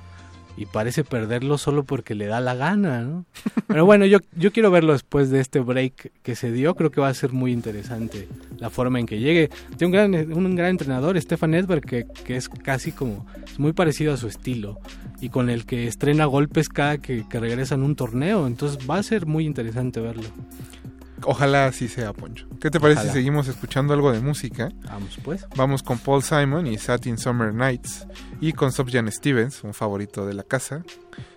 y parece perderlo solo porque le da la gana. ¿no? Pero bueno, yo, yo quiero verlo después de este break que se dio. Creo que va a ser muy interesante la forma en que llegue. Tiene un gran, un gran entrenador, Stefan Edberg, que, que es casi como es muy parecido a su estilo y con el que estrena golpes cada que, que regresa en un torneo. Entonces va a ser muy interesante verlo. Ojalá así sea, Poncho. ¿Qué te parece Ojalá. si seguimos escuchando algo de música? Vamos pues. Vamos con Paul Simon y Satin Summer Nights y con Sufjan Stevens, un favorito de la casa,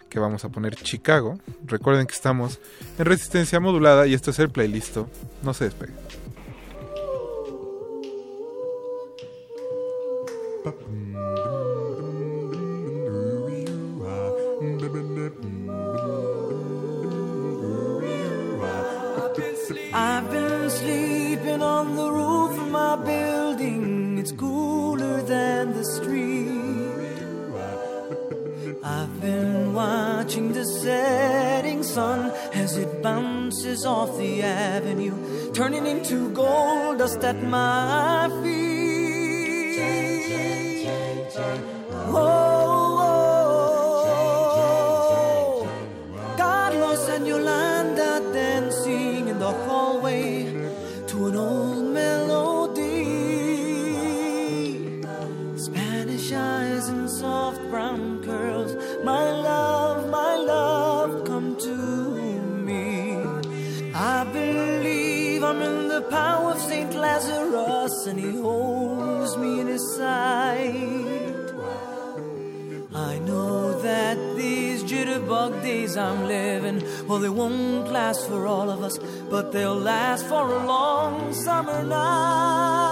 que vamos a poner Chicago. Recuerden que estamos en resistencia modulada y esto es el playlist. No se despeguen. Sleeping on the roof of my building. It's cooler than the street. I've been watching the setting sun as it bounces off the avenue, turning into gold dust at my feet. Oh, and he holds me in his sight. I know that these jitterbug days I'm living, well, they won't last for all of us, but they'll last for a long summer night.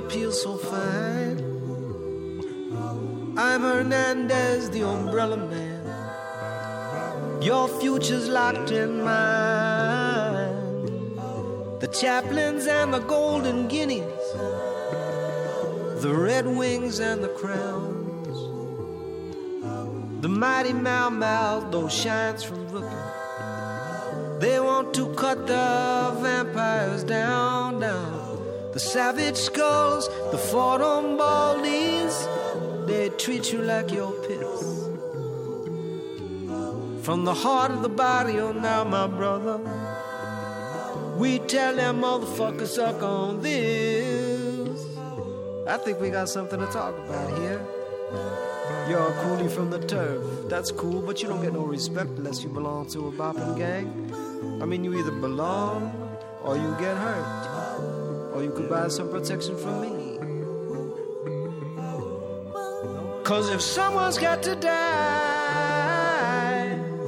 Peel so fine. I'm Hernandez, the umbrella man. Your future's locked in mine. The chaplains and the golden guineas, the red wings and the crowns, the mighty Mau Mau, those shines from Brooklyn. They want to cut the vampires down, down. The savage skulls, the Fordham Baldies, they treat you like your pits. From the heart of the barrio now, my brother. We tell them motherfuckers suck on this. I think we got something to talk about here. You're a coolie from the turf. That's cool, but you don't get no respect unless you belong to a bopping gang. I mean, you either belong or you get hurt. Or you could buy some protection from me. Cause if someone's got to die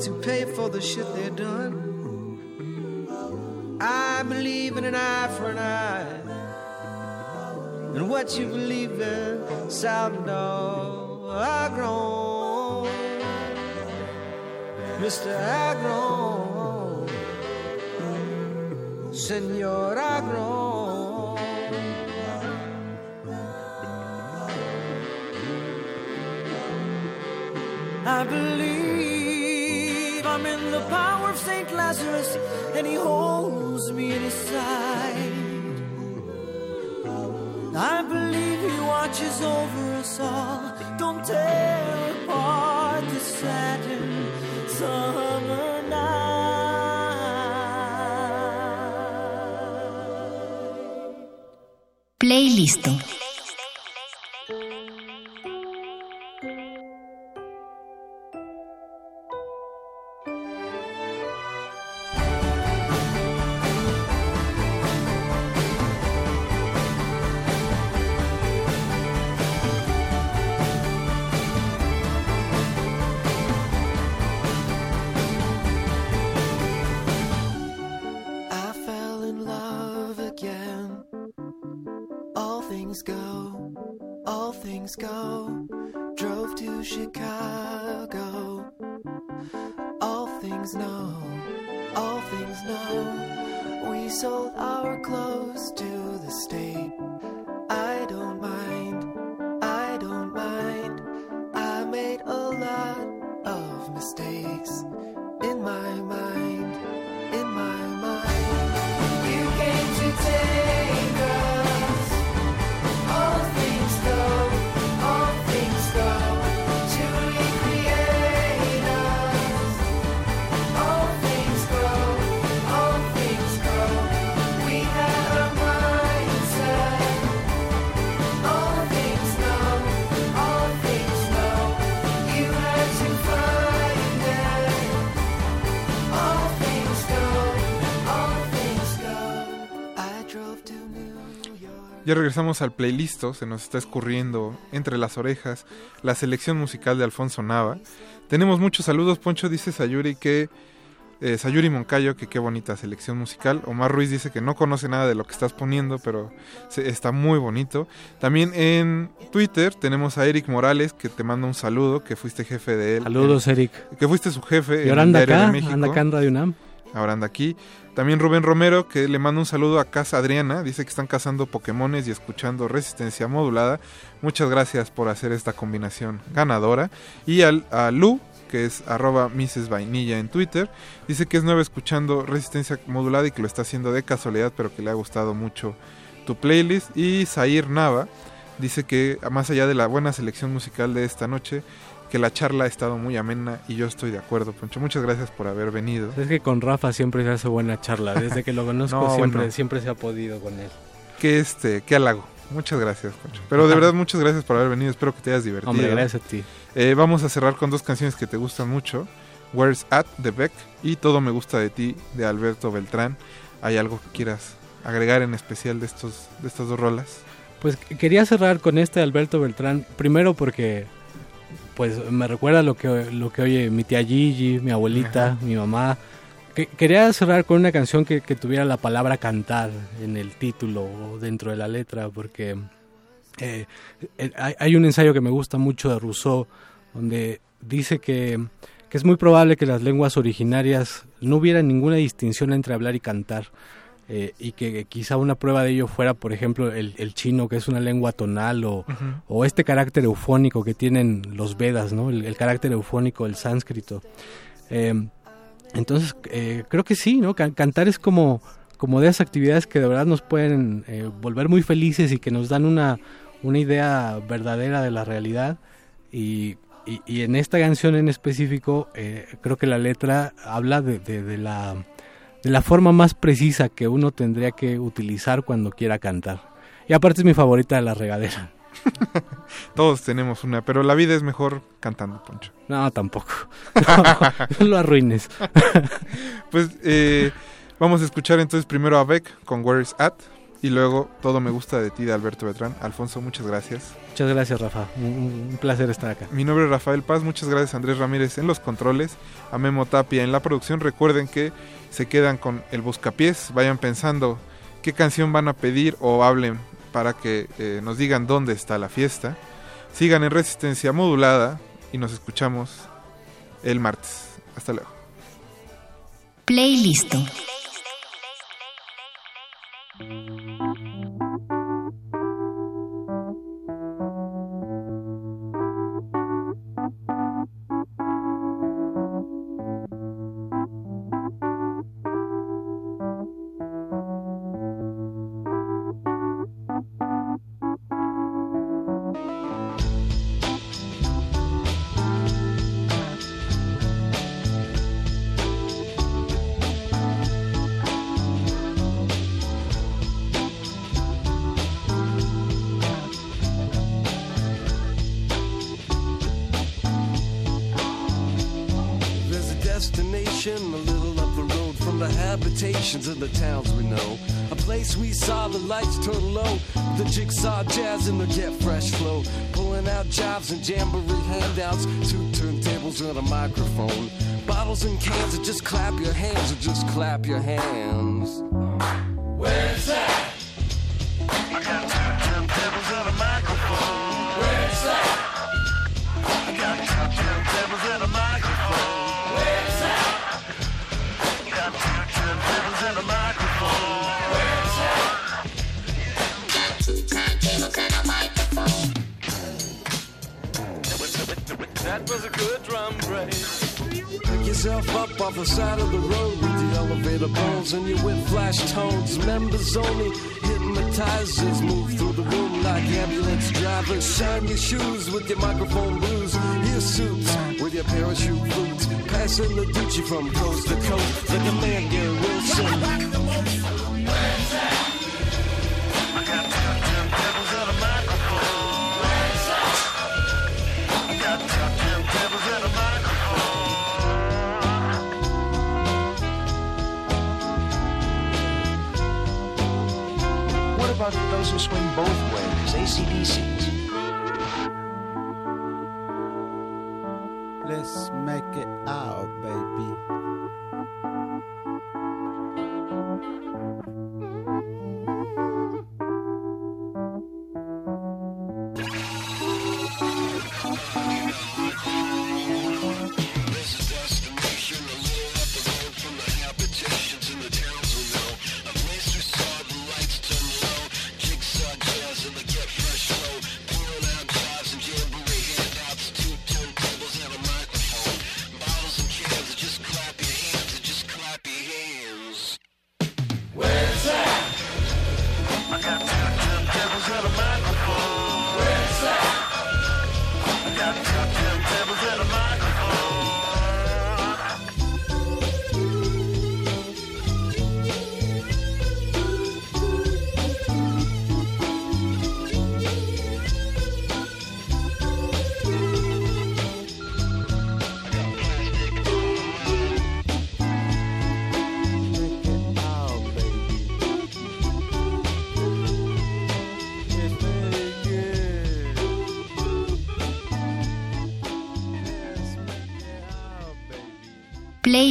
to pay for the shit they've done, I believe in an eye for an eye. And what you believe in, Salvador Agron, Mr. Agron, Senor Agron. I believe I'm in the power of St. Lazarus, and he holds me in his side. I believe he watches over us all. Don't tear apart the satin summer night. Playlisto. Ya regresamos al playlisto, se nos está escurriendo entre las orejas la selección musical de Alfonso Nava. Tenemos muchos saludos, Poncho dice Sayuri que Eh, Sayuri Moncayo, que qué bonita selección musical. Omar Ruiz dice que no conoce nada de lo que estás poniendo, pero se- está muy bonito. También en Twitter tenemos a Eric Morales, que te manda un saludo, que fuiste jefe de él. Saludos, Eh, Eric. Que fuiste su jefe. Y en ahora el anda Diario de acá, México. anda acá en Radio UNAM. Ahora anda aquí. También Rubén Romero, que le manda un saludo a Casa Adriana. Dice que están cazando Pokémones y escuchando Resistencia Modulada. Muchas gracias por hacer esta combinación ganadora. Y al, a Lu, que es arroba Mrs. Vainilla en Twitter. Dice que es nueva escuchando Resistencia Modulada y que lo está haciendo de casualidad, pero que le ha gustado mucho tu playlist. Y Zair Nava dice que más allá de la buena selección musical de esta noche, que la charla ha estado muy amena y yo estoy de acuerdo, Poncho. Muchas gracias por haber venido. Es que con Rafa siempre se hace buena charla. Desde que lo conozco No, siempre, bueno. siempre se ha podido con él. que este, qué halago. Muchas gracias, Poncho. Pero de verdad, muchas gracias por haber venido. Espero que te hayas divertido. Hombre, gracias a ti. Eh, vamos a cerrar con dos canciones que te gustan mucho. Where's At de Beck y Todo me gusta de ti de Alberto Beltrán. ¿Hay algo que quieras agregar en especial de estos de estas dos rolas? Pues quería cerrar con este de Alberto Beltrán, primero porque pues me recuerda lo que lo que oye mi tía Gigi, mi abuelita, Ajá. mi mamá. Que- quería cerrar con una canción que, que tuviera la palabra cantar en el título o dentro de la letra, porque eh, eh, hay, hay un ensayo que me gusta mucho de Rousseau, donde dice que, que es muy probable que las lenguas originarias no hubiera ninguna distinción entre hablar y cantar. Eh, y que quizá una prueba de ello fuera, por ejemplo, el, el chino, que es una lengua tonal, o, o este carácter eufónico que tienen los Vedas, ¿no? el, el carácter eufónico del sánscrito. Eh, entonces, eh, creo que sí, ¿no? Can- cantar es como, como de esas actividades que de verdad nos pueden eh, volver muy felices y que nos dan una, una idea verdadera de la realidad. Y, y- y en esta canción en específico, creo que la letra habla de, de- de la, la forma más precisa que uno tendría que utilizar cuando quiera cantar. Y aparte es mi favorita de la regadera. Todos tenemos una, pero la vida es mejor cantando, Poncho. No, tampoco. No, lo arruines. Pues eh, vamos a escuchar entonces primero a Beck con Where's At y luego Todo me gusta de ti de Alberto Beltrán. Alfonso, muchas gracias. Muchas gracias, Rafa. Un, un placer estar acá. Mi nombre es Rafael Paz, muchas gracias Andrés Ramírez en los controles, a Memo Tapia en la producción. Recuerden que se quedan con el buscapiés, vayan pensando qué canción van a pedir o hablen para que eh, nos digan dónde está la fiesta. Sigan en resistencia modulada y nos escuchamos el martes. Hasta luego. Playlist. Jamboree handouts, two turntables and a microphone. Bottles and cans, and just clap your hands, or just clap your hands. Side of the road with the elevator bones and you with flash tones. Members only hypnotizers move through the room like ambulance drivers. Shine your shoes with your microphone blues. Your suits with your parachute boots. Passing the Gucci from coast to coast like a man Gary Wilson. About those who swing both ways, ACDCs?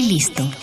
Playlisto.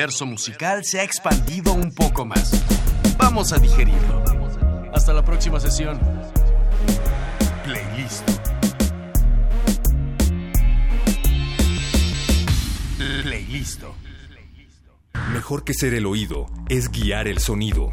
Universo musical se ha expandido un poco más. Vamos a digerirlo. Hasta la próxima sesión. Playlist. Playlist. Mejor que ser el oído es guiar el sonido.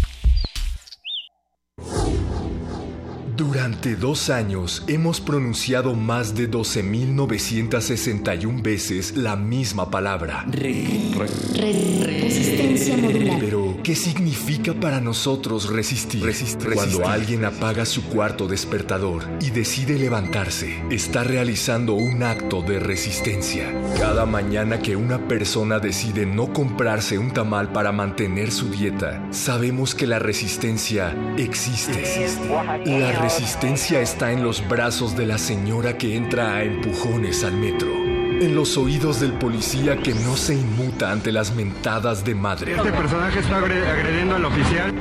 Durante dos años hemos pronunciado más de 12.961 veces la misma palabra. Resistencia modulada. Pero, ¿qué significa para nosotros resistir? Cuando alguien apaga su cuarto despertador y decide levantarse, está realizando un acto de resistencia. Cada mañana que una persona decide no comprarse un tamal para mantener su dieta, sabemos que la resistencia existe. La resistencia está en los brazos de la señora que entra a empujones al metro. En los oídos del policía que no se inmuta ante las mentadas de madre. Este personaje está agre- agrediendo al oficial.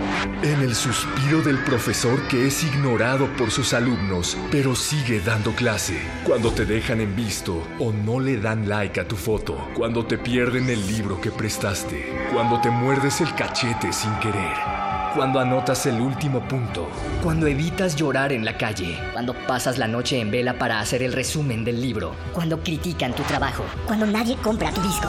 En el suspiro del profesor que es ignorado por sus alumnos, pero sigue dando clase. Cuando te dejan en visto o no le dan like a tu foto. Cuando te pierden el libro que prestaste. Cuando te muerdes el cachete sin querer. Cuando anotas el último punto. Cuando evitas llorar en la calle. Cuando pasas la noche en vela para hacer el resumen del libro. Cuando critican tu trabajo. Cuando nadie compra tu disco.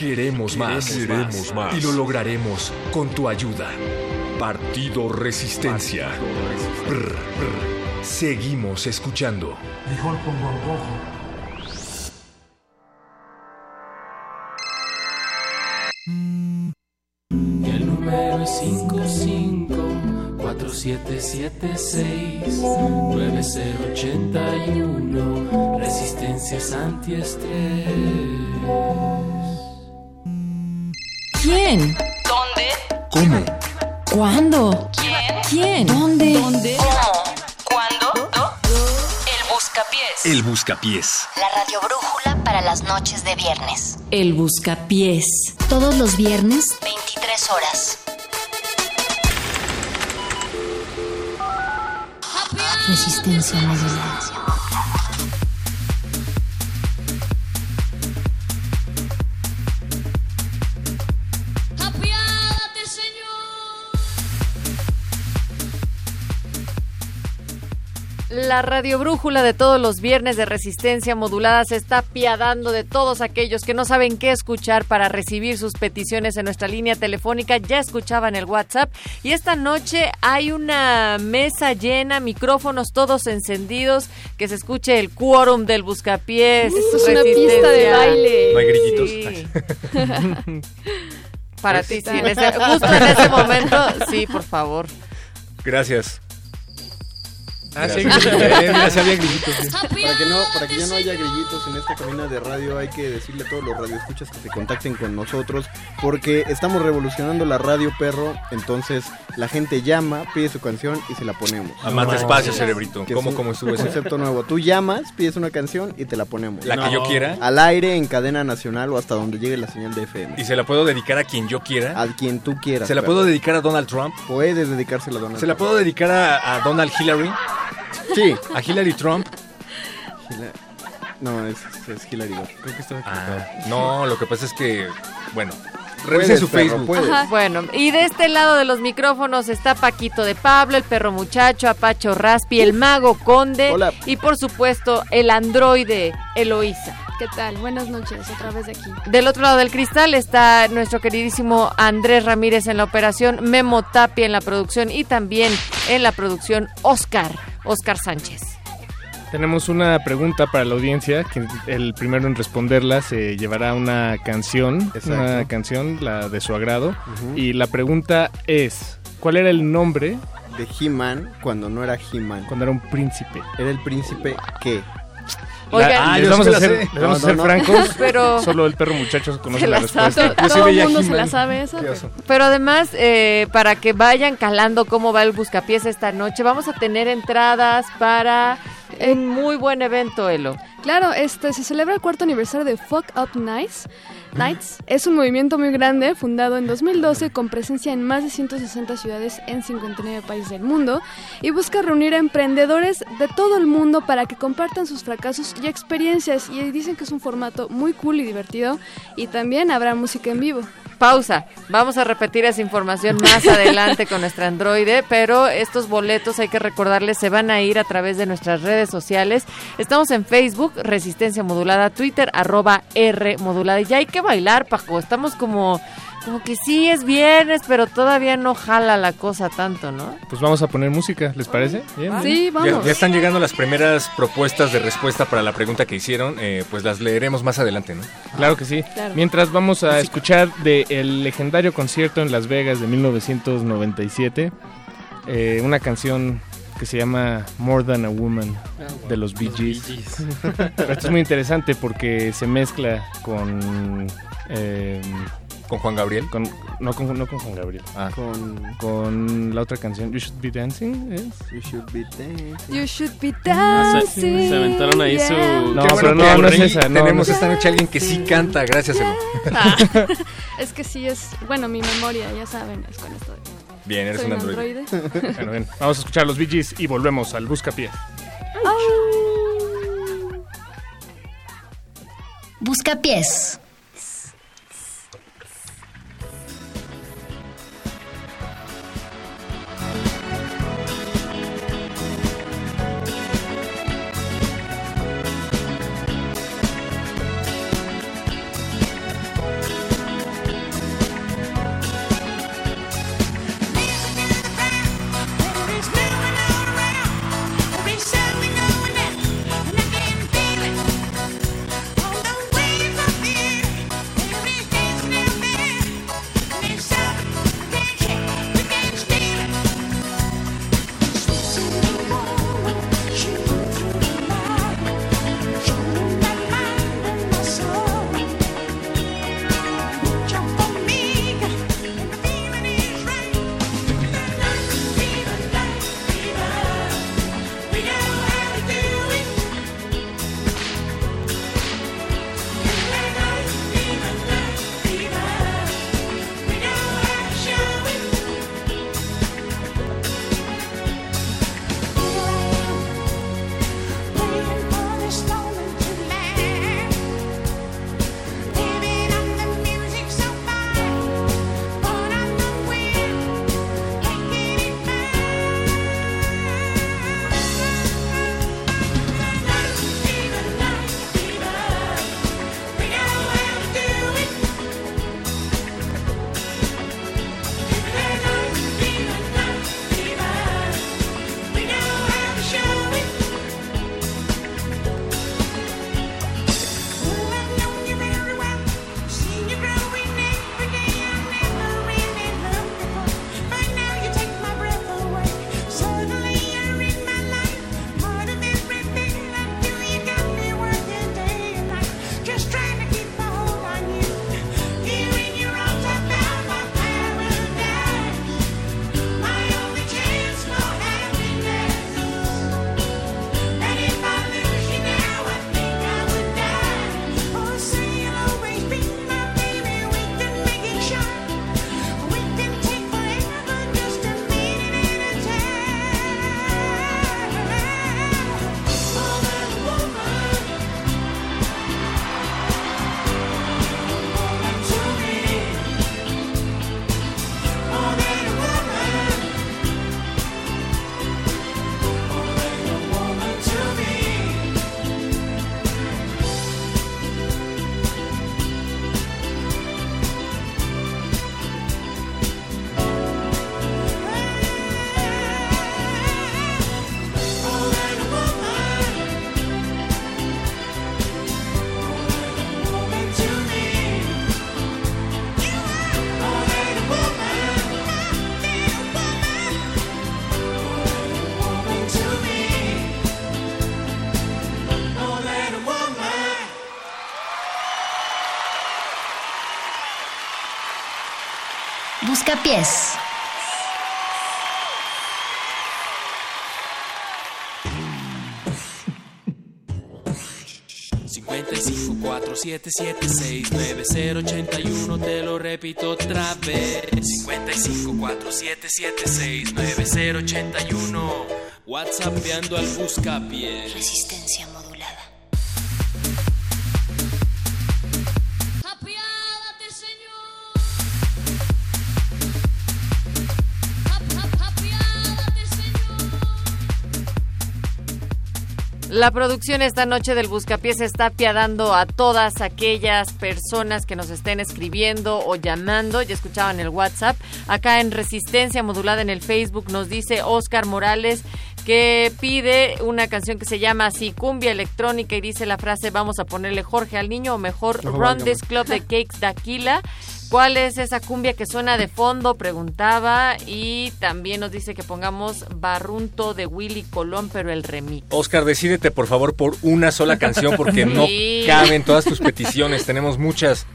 Queremos más. Queremos más. Y lo lograremos con tu ayuda. Partido Resistencia. Brr, brr. Seguimos escuchando. Frijol con el número es 554776-9081. Resistencias antiestrés. ¿Quién? ¿Dónde? ¿Cómo? ¿Cuándo? ¿Quién? ¿Quién? ¿Dónde? ¿Dónde? ¿Cómo? ¿Cuándo? ¿Do? El buscapiés. El Buscapiés. La radio brújula para las noches de viernes. El buscapiés. Todos los viernes, 23 horas. Resistencia modulada. La radio brújula de todos los viernes de resistencia modulada se está apiadando de todos aquellos que no saben qué escuchar para recibir sus peticiones en nuestra línea telefónica. Ya escuchaban el WhatsApp y esta noche hay una mesa llena, micrófonos todos encendidos, que se escuche el quórum del buscapiés. Esto es una pista de baile. No hay grillitos. Sí. Para Pues ti, sí, en ese- justo en ese momento, sí, por favor. Gracias. Ah, sí, Gracias. eh, había grillitos. sí. Para que, no, para que ya no haya grillitos en esta cabina de radio, hay que decirle a todos los radioescuchas que se contacten con nosotros, porque estamos revolucionando la radio, perro. Entonces, la gente llama, pide su canción y se la ponemos. Ah, más despacio, cerebrito. Que es ¿Cómo- un cómo estuvo ese? concepto nuevo. Tú llamas, pides una canción y te la ponemos. ¿La que yo quiera? Al aire, en cadena nacional o hasta donde llegue la señal de FM. ¿Y se la puedo dedicar a quien yo quiera? A quien tú quieras. ¿Se la perro. puedo dedicar a Donald Trump? Puedes dedicársela a Donald ¿Se la Trump. puedo dedicar a, a Donald Hillary? Sí. ¿A Hillary Trump? Hila- No, es, es Hillary Duff. Creo que estaba equivocado. Ah, no, lo que pasa es que, bueno, Puedes, revisen su perro, Facebook. puedes. Ajá. Bueno, y de este lado de los micrófonos está Paquito de Pablo, el perro muchacho, Apacho Raspi, el mago Conde y por supuesto el androide Eloísa. ¿Qué tal? Buenas noches, otra vez de aquí. Del otro lado del cristal está nuestro queridísimo Andrés Ramírez en la operación, Memo Tapia en la producción y también en la producción Oscar, Oscar Sánchez. Tenemos una pregunta para la audiencia. Quien, el primero en responderla se llevará una canción, Exacto. una canción, la de su agrado. Y la pregunta es, ¿cuál era el nombre De He-Man cuando no era He-Man. cuando era un príncipe? Era el príncipe qué? Oigan. La- Ah, les vamos a sé. les No, vamos a ser no. francos. Pero- Solo el perro muchacho conoce Se la la respuesta. Todo el mundo se la sabe esa. Pero además, eh, para que vayan calando cómo va el buscapiés esta noche, vamos a tener entradas para Un muy buen evento, Elo. Claro, este se celebra el cuarto aniversario de Fuck Up Nights. Nights es un movimiento muy grande fundado en 2012 con presencia en más de 160 ciudades en 59 países del mundo y busca reunir a emprendedores de todo el mundo para que compartan sus fracasos y experiencias y dicen que es un formato muy cool y divertido y también habrá música en vivo. Pausa. Vamos a repetir esa información más adelante con nuestra androide, pero estos boletos hay que recordarles se van a ir a través de nuestras redes sociales. Estamos en Facebook, Resistencia Modulada, Twitter, arroba R Modulada. Y ya hay que bailar, Paco. Estamos como, como que sí es viernes, pero todavía no jala la cosa tanto, ¿no? Pues vamos a poner música, ¿les parece? Bien. Sí, Ya, vamos. ya están llegando las primeras propuestas de respuesta para la pregunta que hicieron, eh, pues las leeremos más adelante, ¿no? Claro que sí. Claro. Mientras vamos a escuchar de el legendario concierto en Las Vegas de 1997, eh, una canción que se llama More Than a Woman de los Bee Gees. Pero esto es muy interesante porque se mezcla con... eh, ¿Con Juan Gabriel? Con, no, con, no con Juan Gabriel. Ah. Con, con la otra canción, You Should Be Dancing. ¿es? You should be dancing. You should be Ah, se- dancing. se aventaron ahí su- yeah. No, pero no, no es esa, no, Tenemos no esta noche alguien que sí canta, gracias, Elo. Ah, es que sí es, bueno, mi memoria, ya saben, es con esto. de- Bien, eres Soy un un androide. androide. Bueno, bien, vamos a escuchar los Bee Gees y volvemos al Buscapiés. Buscapiés. Buscapiés. 55 477 9081 te lo repito otra vez 55 477 9081 WhatsAppeando al buscapiés Resistencia modulada. La producción esta noche del Buscapiés está apiadando a todas aquellas personas que nos estén escribiendo o llamando. Ya escuchaban el WhatsApp. Acá en Resistencia Modulada en el Facebook nos dice Oscar Morales que pide una canción que se llama así Cumbia Electrónica y dice la frase vamos a ponerle Jorge al niño o mejor No, Run. This Club de Cakes Daquila. ¿Cuál es esa cumbia que suena de fondo? Preguntaba. Y también nos dice que pongamos Barrunto de Willy Colón, pero el remix. Oscar, decídete por favor por una sola canción porque no Sí. caben todas tus peticiones. Tenemos muchas.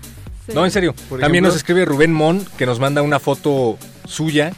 Sí. No, en serio. Por También ejemplo- nos escribe Rubén Mon que nos manda una foto suya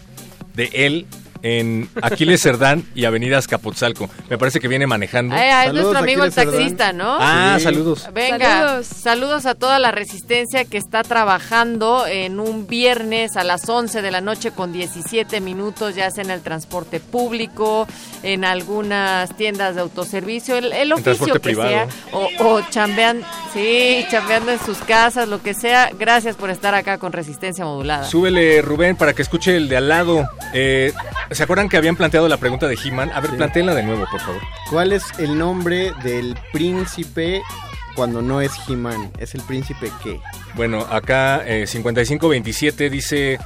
de él en Aquiles Cerdán y Avenida Azcapotzalco. Me parece que viene manejando. Ay, ay, es nuestro amigo el Cerdán. taxista, ¿no? Ah, Sí. saludos. Venga, Saludos. saludos. a toda la resistencia que está trabajando en un viernes a las 11 de la noche con 17 minutos, ya sea en el transporte público, en algunas tiendas de autoservicio, el, el oficio transporte que privado. sea, o, o chambean, sí, chambeando en sus casas, lo que sea. Gracias por estar acá con Resistencia Modulada. Súbele, Rubén, para que escuche el de al lado. Eh, ¿Se acuerdan que habían planteado la pregunta de He-Man? A ver, Sí. plantéenla de nuevo, por favor. ¿Cuál es el nombre del príncipe cuando no es He-Man? ¿Es el príncipe qué? Bueno, acá eh, 5527 dice...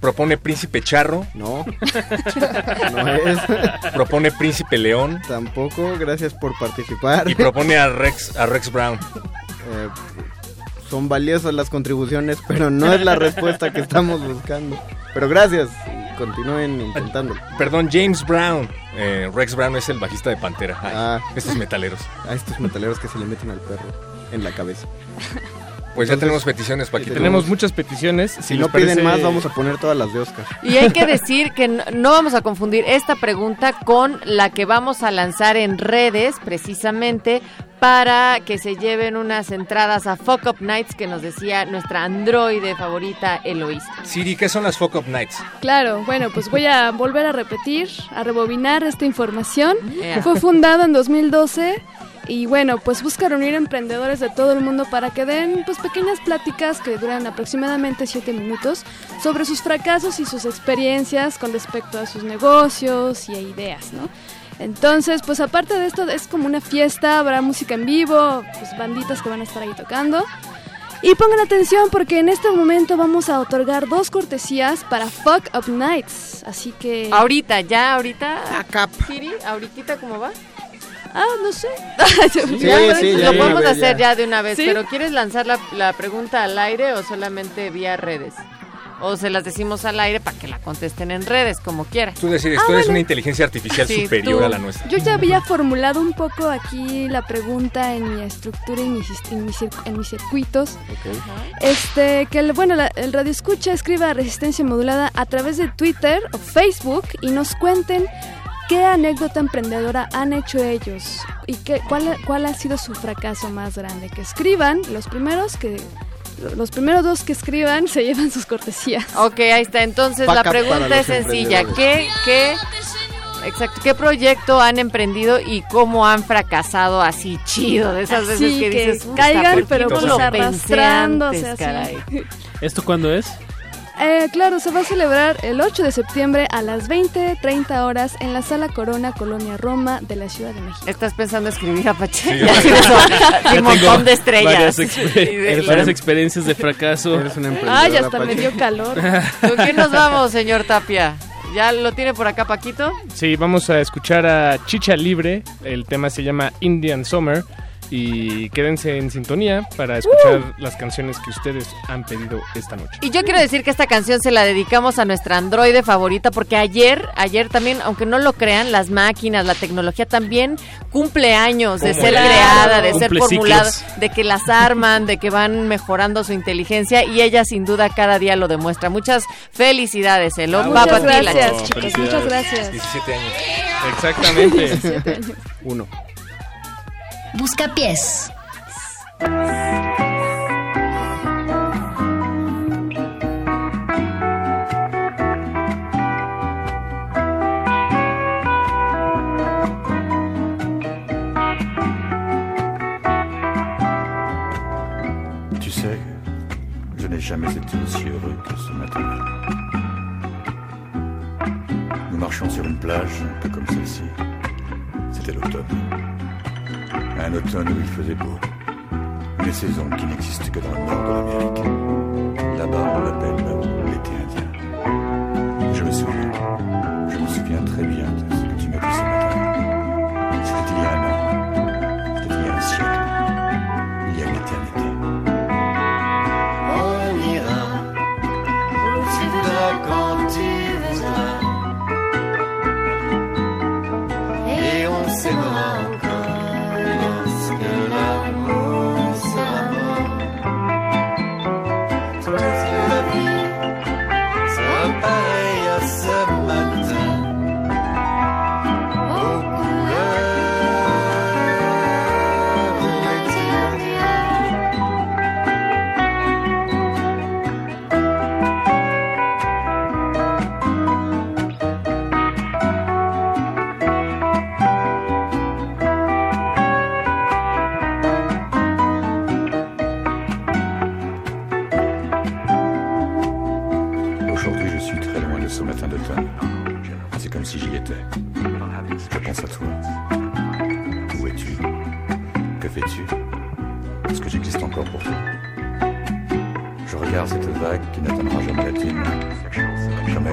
Propone Príncipe Charro, No. no es. propone Príncipe León Tampoco. Gracias por participar. y propone a Rex, a Rex Brown. Eh, son valiosas las contribuciones, pero no es la respuesta que estamos buscando. Pero gracias. y Continúen intentándolo. Perdón, James Brown. Eh, Rex Brown es el bajista de Pantera. Ay, Ah. Estos metaleros. A estos metaleros que se le meten al perro en la cabeza. Pues ya tenemos peticiones, Paquito. Tenemos muchas peticiones. Si, no piden parece- más, vamos a poner todas las de Oscar. Y hay que decir que no, no vamos a confundir esta pregunta con la que vamos a lanzar en redes, precisamente para que se lleven unas entradas a Fuck Up Nights que nos decía nuestra androide favorita Eloísa. Siri, ¿qué son las Fuck Up Nights? Claro, bueno, pues voy a volver a repetir, a rebobinar esta información. Ea. Fue fundado en 2012 y bueno, pues busca reunir emprendedores de todo el mundo para que den pues pequeñas pláticas que duran aproximadamente 7 minutos sobre sus fracasos y sus experiencias con respecto a sus negocios y a ideas, ¿no? Entonces, pues aparte de esto es como una fiesta, habrá música en vivo, pues banditas que van a estar ahí tocando. Y pongan atención porque en este momento vamos a otorgar dos cortesías para Fuck Up Nights. Así que... Ahorita, ya, ahorita. Siri, ahorita, ¿cómo va? Ah, no sé. Ya, sí, ya lo de podemos vez, hacer ya. de una vez, ¿Sí? pero ¿quieres lanzar la, la pregunta al aire o solamente vía redes? O se las decimos al aire para que la contesten en redes, como quieras. Tú decides, Ah, tú eres bueno. una inteligencia artificial Sí, superior tú. a la nuestra. Yo ya había formulado un poco aquí la pregunta en mi estructura y en mis, en mis, en mis circuitos. Este, que el, bueno, la- el radio escucha escriba resistencia modulada a través de Twitter o Facebook y nos cuenten qué anécdota emprendedora han hecho ellos y qué, cuál, cuál ha sido su fracaso más grande. Que escriban los primeros que los primeros dos que escriban se llevan sus cortesías. Ok, ahí está. Entonces la pregunta es sencilla. ¿Qué, qué, exacto, qué proyecto han emprendido y cómo han fracasado así chido? De esas Así veces que, que dices, "Puta, caigan, ¿por qué pero pues arrastrándose antes, así. caray?" ¿Esto cuándo es? Eh, claro, se va a celebrar el 8 de septiembre a las 20.30 horas en la Sala Corona, Colonia Roma de la Ciudad de México. ¿Estás pensando escribir a Pache? Sí, un- montón de estrellas. Varias, exper- experiencias de fracaso. Eres una Ay, hasta me dio calor. ¿Con quién nos vamos, señor Tapia? ¿Ya lo tiene por acá, Paquito? Sí, vamos a escuchar a Chicha Libre. El tema se llama Indian Summer. Y quédense en sintonía para escuchar las canciones que ustedes han pedido esta noche. Y yo quiero decir que esta canción se la dedicamos a nuestra androide favorita porque ayer, ayer también, aunque no lo crean, las máquinas, la tecnología también cumple años de ¿Cómo ser creada, de ser formulada, ciclos. de que las arman, de que van mejorando su inteligencia y ella sin duda cada día lo demuestra. Muchas felicidades, Elo. Muchas ti, la gracias, chicos. Muchas gracias. 17 años. Exactamente. 17 años. Uno. Buscapiés. Tu sais, je n'ai jamais été aussi heureux que ce matin. Nous marchions sur une plage un comme celle-ci. C'était l'automne. Un automne où il faisait beau. Une saison qui n'existe que dans le nord de l'Amérique. Là-bas, on l'appelle l'été indien. Je me souviens. Je me souviens très bien de ce que tu m'as dit ce matin. cette vague qui n'atteindra jamais la tienne. Jamais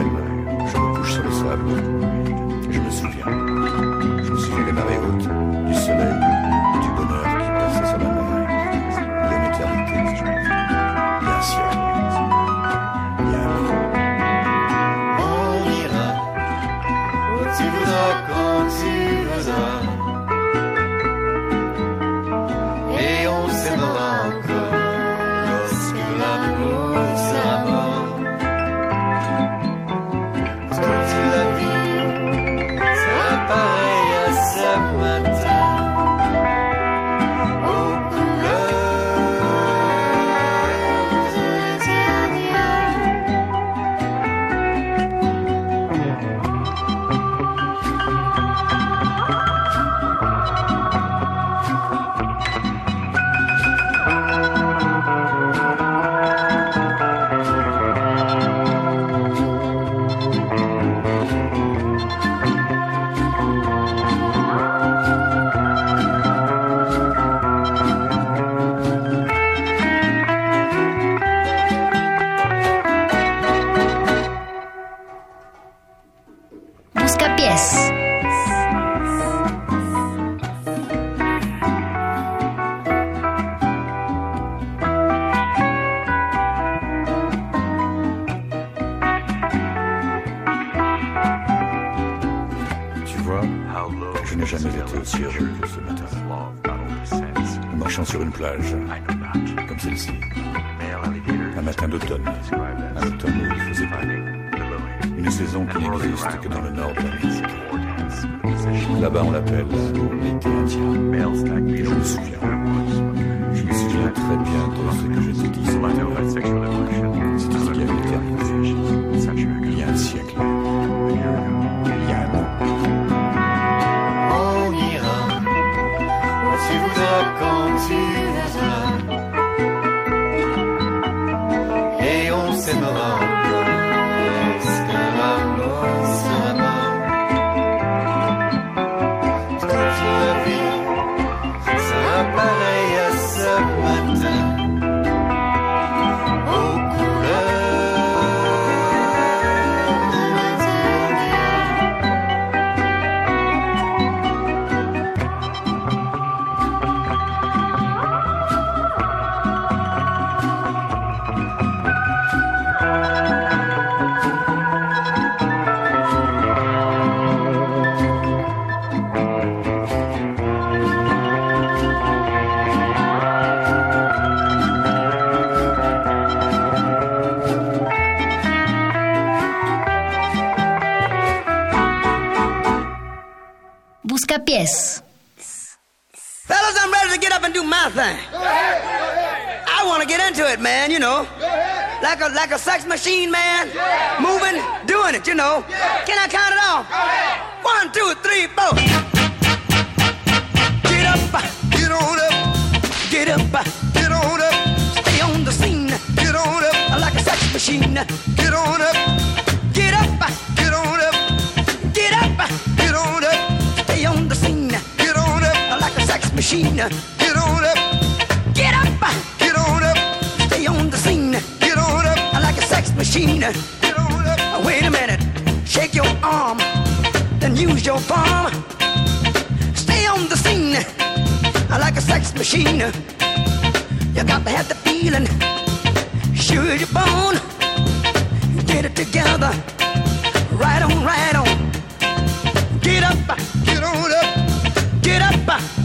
Yes. Fellas, I'm ready to get up and do my thing. I want to get into it, man, you know. Like a like a sex machine, man. Moving, doing it, you know. Can I count it off? One, two, three, four. Right on, right on. Get up, get on up. Get up,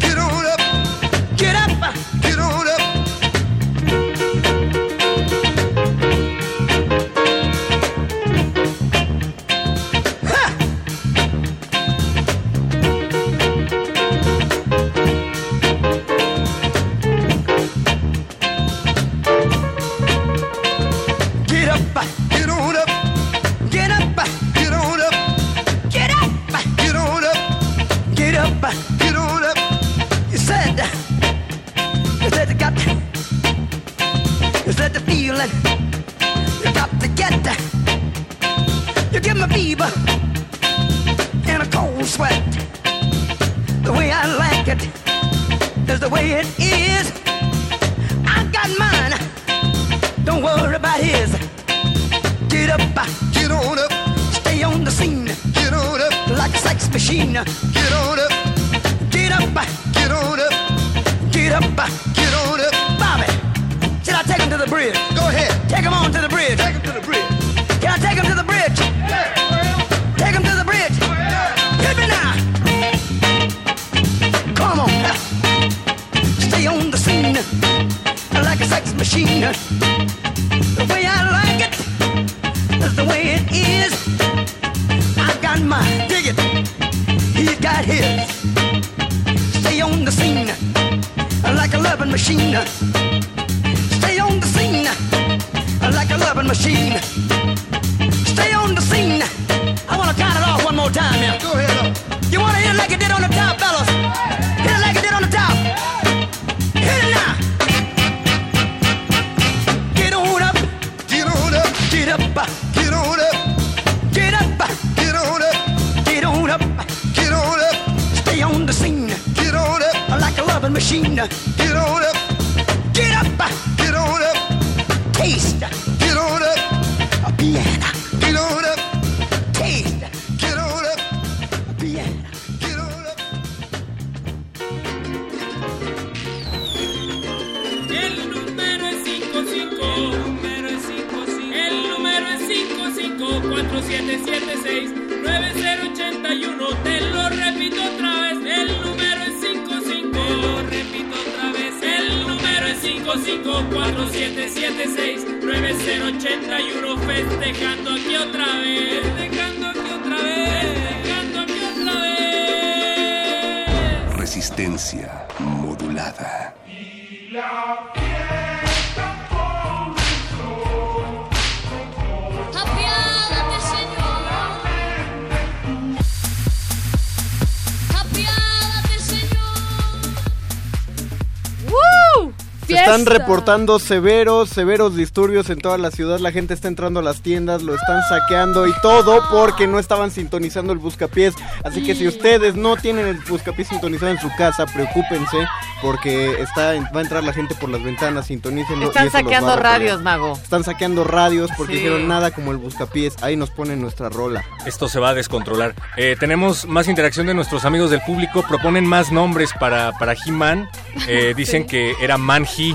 reportando severos, severos disturbios en toda la ciudad. La gente está entrando a las tiendas, lo están saqueando y todo porque no estaban sintonizando el buscapiés. Así que si ustedes no tienen el buscapiés sintonizado en su casa, preocúpense porque está, va a entrar la gente por las ventanas, sintonícenlo. y Están eso va a saqueando radios, mago. Están saqueando radios porque Sí. dijeron nada como el buscapiés. Ahí nos ponen nuestra rola. Esto se va a descontrolar. Eh, tenemos más interacción de nuestros amigos del público. Proponen más nombres para, para He-Man. Eh, dicen que era Man-He.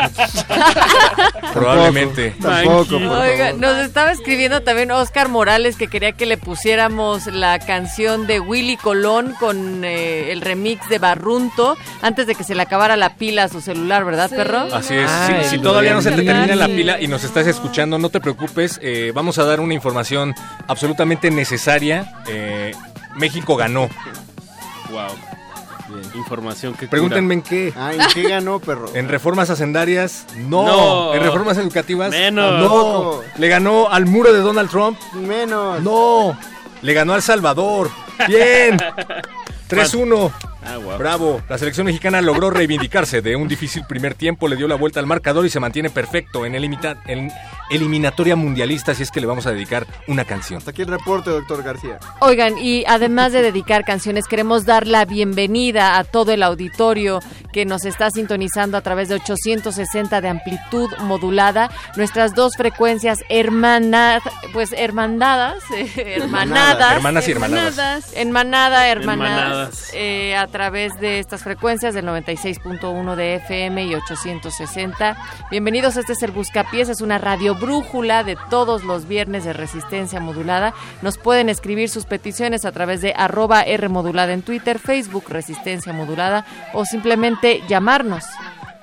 Probablemente. Tampoco, por Oiga, favor. nos estaba escribiendo también Oscar Morales que quería que le pusiéramos la canción de Willy Colón con eh, el remix de Barrunto antes de que se le acabara la pila a su celular, ¿verdad, Sí. perro? Así es. Ah, si, todavía no se te termina la pila y nos estás escuchando, no te preocupes. eh, vamos a dar una información absolutamente necesaria. Eh, México ganó. Wow. Información que Pregúntenme en qué. Ah, ¿en qué ganó, perro? En reformas hacendarias, no. No. En reformas educativas, Menos. no. Le ganó al muro de Donald Trump, Menos. no. Le ganó al Salvador, bien. 3-1. Ah. Bravo. La selección mexicana logró reivindicarse de un difícil primer tiempo, le dio la vuelta al marcador y se mantiene perfecto en, elimita- en eliminatoria mundialista, así es que le vamos a dedicar una canción. Hasta aquí el reporte, doctor García. Oigan, y además de dedicar canciones, queremos dar la bienvenida a todo el auditorio que nos está sintonizando a través de 860 de amplitud modulada, nuestras dos frecuencias hermanad, pues hermandadas, eh, hermanadas, Hermanas y hermanadas. en manada, hermanadas, Hermanadas. eh, a través de estas frecuencias del 96.1 de FM y 860. Bienvenidos, este es el Buscapiés, es una radio brújula de todos los viernes de resistencia modulada. Nos pueden escribir sus peticiones a través de arroba R modulada en Twitter, Facebook Resistencia Modulada o simplemente llamarnos.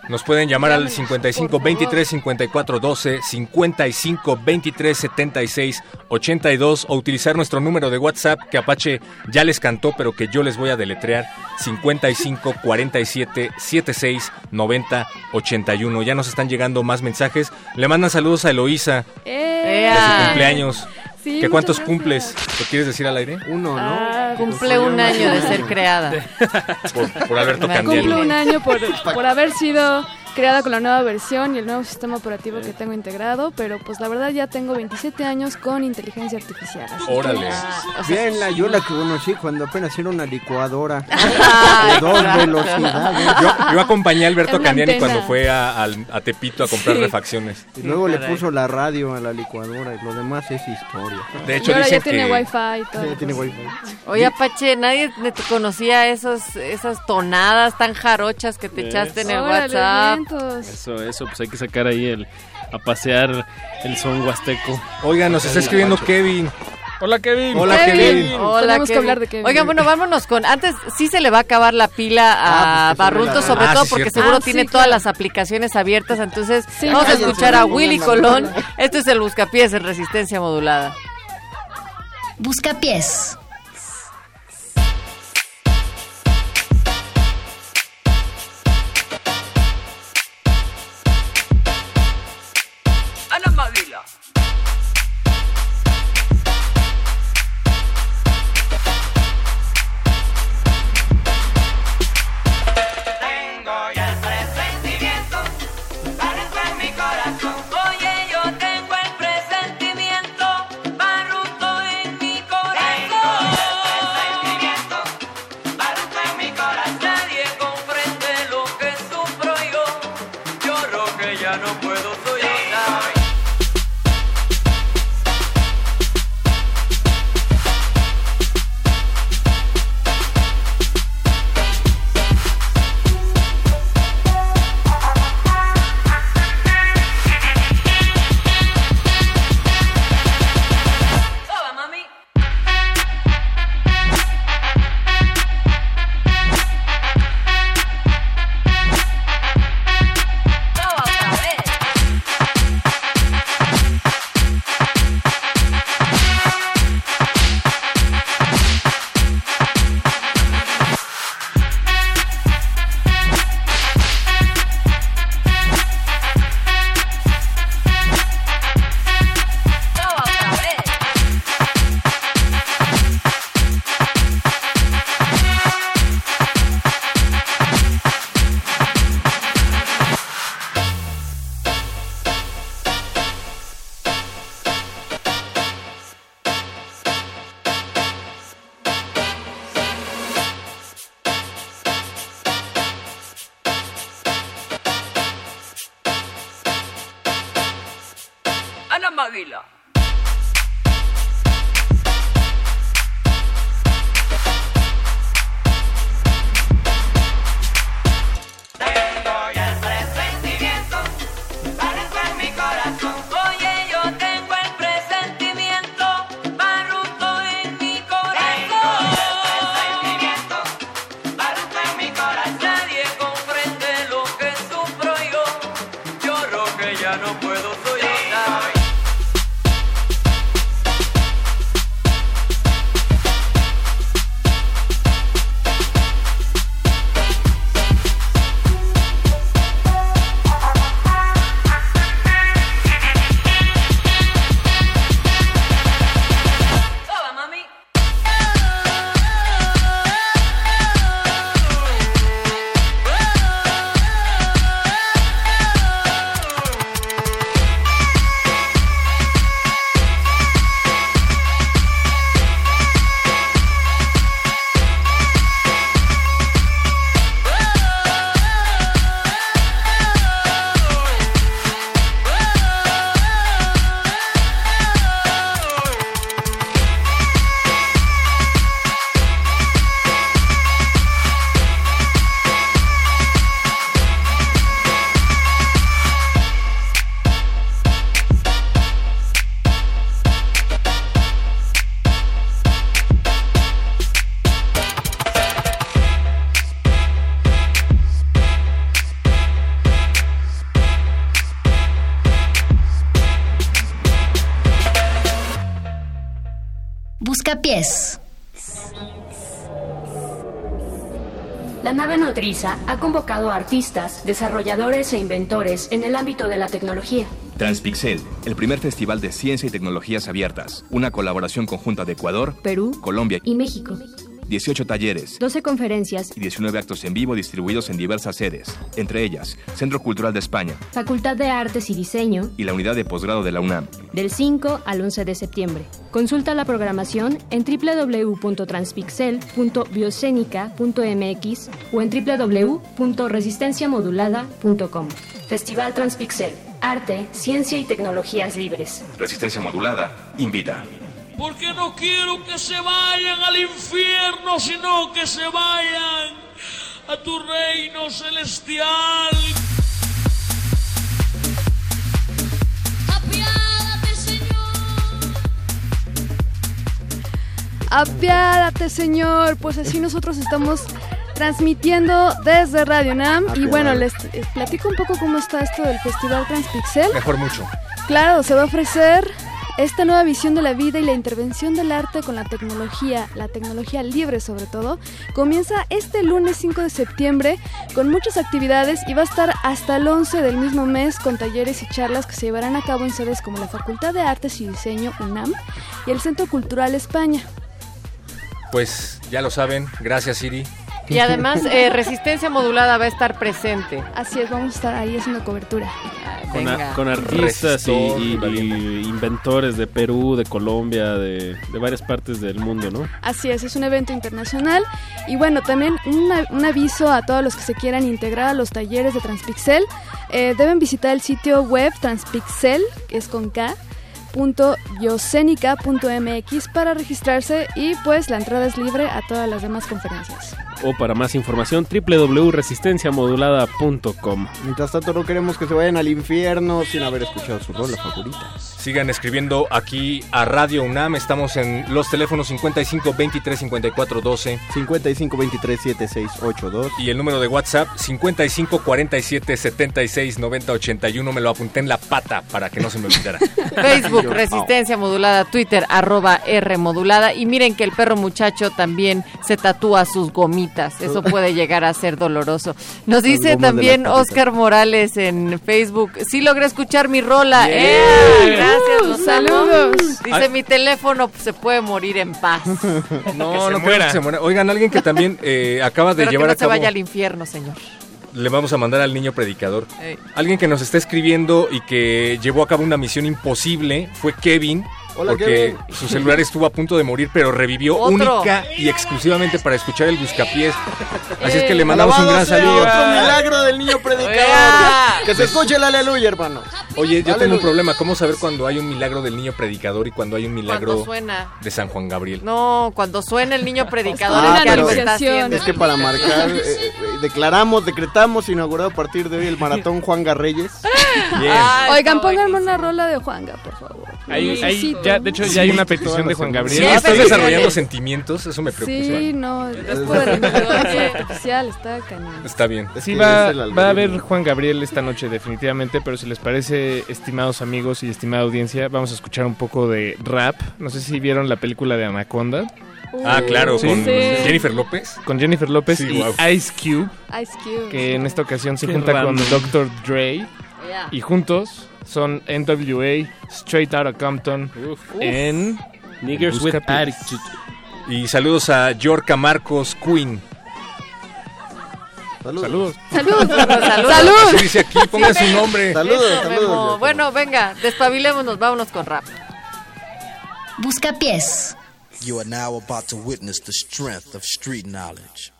Nos pueden llamar al 55 23 54 12, 55 23 76 82 o utilizar nuestro número de WhatsApp que Apache ya les cantó, pero que yo les voy a deletrear 55 47 76 90 81. Ya nos están llegando más mensajes. Le mandan saludos a Eloísa de su cumpleaños. Sí, ¿Qué cuántos muchas cumples? ¿Lo quieres decir al aire? Uno, ¿no? Ah, Cumple un año de ser creada. Por, por Alberto. Cumple un año por, por haber sido creada con la nueva versión y el nuevo sistema operativo que tengo integrado, pero pues la verdad ya tengo 27 años con inteligencia artificial. Órale. O sea, Bien, la, yo la que conocí cuando apenas era una licuadora. De dos velocidades. Yo, yo acompañé a Alberto Candiani antena. cuando fue a, Tepito a comprar Sí. refacciones. Y luego le puso la radio a la licuadora y lo demás es historia. De hecho, dicen ya tiene que... wifi y todo. Sí, tiene wifi. Oye, Apache, nadie te conocía esos, esas tonadas tan jarochas que te echaste en el Órale, WhatsApp. Eso, eso, pues hay que sacar ahí el a pasear el son huasteco. Oiga, nos está escribiendo Kevin. Hola Kevin. Hola, Kevin. Hola, Tenemos que Kevin. hablar de Kevin. Oigan, bueno, vámonos con. Antes sí se le va a acabar la pila Ah, a pues que suene Barrunto, sobre Ah, todo sí, porque cierto. seguro Ah, sí, tiene claro. todas las aplicaciones abiertas. Entonces, Sí, vamos a escuchar a Willy Colón. Esto es el Buscapiés en Resistencia Modulada. Buscapiés. La nave nodriza ha convocado a artistas, desarrolladores e inventores en el ámbito de la tecnología. Transpixel, el primer festival de ciencia y tecnologías abiertas. Una colaboración conjunta de Ecuador, Perú Colombia y México. 18 talleres 12 conferencias. y 19 actos en vivo distribuidos en diversas sedes, entre ellas Centro Cultural de España Facultad de Artes y Diseño. y la unidad de posgrado de la UNAM. Del 5 al 11 de septiembre. Consulta la programación en www.transpixel.bioscénica.mx o en www.resistenciamodulada.com. Festival Transpixel. Arte, ciencia y tecnologías libres. Resistencia modulada, invita. Porque no quiero que se vayan al infierno, sino que se vayan a tu reino celestial. Apiádate, Señor. Pues así nosotros estamos transmitiendo desde Radio Nam. Y bueno, les, les platico un poco cómo está esto del Festival Transpixel. Mejor mucho. Claro, se va a ofrecer esta nueva visión de la vida y la intervención del arte con la tecnología, la tecnología libre sobre todo, comienza este lunes 5 de septiembre con muchas actividades y va a estar hasta el 11 del mismo mes con talleres y charlas que se llevarán a cabo en sedes como la Facultad de Artes y Diseño UNAM y el Centro Cultural España. Pues ya lo saben. Gracias, Siri. Y además, eh, Resistencia Modulada va a estar presente. Así es, vamos a estar ahí haciendo cobertura. Con, Venga. a- con artistas y, inventores de Perú, de Colombia, de, de varias partes del mundo, ¿no? Así es, es un evento internacional. Y bueno, también un aviso a todos los que se quieran integrar a los talleres de Transpixel. eh, deben visitar el sitio web Transpixel, que es con K, punto yosenica.mx para registrarse y pues la entrada es libre a todas las demás conferencias. O para más información, www.resistenciamodulada.com. Mientras tanto, no queremos que se vayan al infierno sin haber escuchado su rola favorita. Sigan escribiendo aquí a Radio UNAM. Estamos en los teléfonos 55 23 54 12 55 23 7682 y el número de WhatsApp 55 47 76 90 81. Me lo apunté en la pata para que no se me olvidara. Facebook, Resistencia Modulada, Twitter, arroba R Modulada. Y miren que el perro muchacho también se tatúa sus gomitas. Eso puede llegar a ser doloroso. Nos dice también. Oscar Morales en Facebook. Sí logré escuchar mi rola. Yeah. ¡Eh! Gracias, Uh, los saludos. amo. Dice, Ay. mi teléfono se puede morir en paz. No, se no muera. que se muera. Oigan, alguien que también eh, acaba de Pero que llevar no a se cabo. vaya al infierno, señor. Le vamos a mandar al niño predicador. Ey. Alguien que nos está escribiendo y que llevó a cabo una misión imposible fue Kevin. Hola, porque Kevin. su celular estuvo a punto de morir, pero revivió Otro. única y exclusivamente para escuchar el buscapiés. Así es que le mandamos un gran saludo. Otro milagro del niño predicador. Que se escuche el aleluya, hermano. Oye, yo tengo Aleluya. un problema. ¿Cómo saber cuando hay un milagro del niño predicador y cuando hay un milagro suena. de San Juan Gabriel? No, cuando suena el niño predicador Ah, pero-. Es que para marcar, eh, eh, declaramos, decretamos, inaugurado a partir de hoy el maratón Juan Garreyes. Bien. Ah, Oigan, pónganme una rola de Juanga, por favor. Ahí- ahí Necesito. Ya, de hecho, ya hay una petición de Juan Gabriel. Sí, estás desarrollando sentimientos, eso me preocupa. Sí, no, es por artificial, está cañón. Está bien. Es Sí, va, va a haber Juan Gabriel esta noche definitivamente, pero si les parece, estimados amigos y estimada audiencia, vamos a escuchar un poco de rap. No sé si vieron la película de Anaconda Ah, claro, Sí. con Sí. Jennifer López. con Jennifer López Sí, y. Ice Cube, Ice Cube. que en esta ocasión se Qué junta con. Dr. Dre y juntos son NWA, Straight Outta Compton en Niggers with attitude. Y saludos a Yorka Marcos Queen. Saludos. Saludos. ¡Salud! Salud. Dice aquí, pongan su nombre. Saludos, Eso, saludos. Bueno, venga, despabilémonos, vámonos con rap. Buscapiés. You are now about to witness the strength of street knowledge.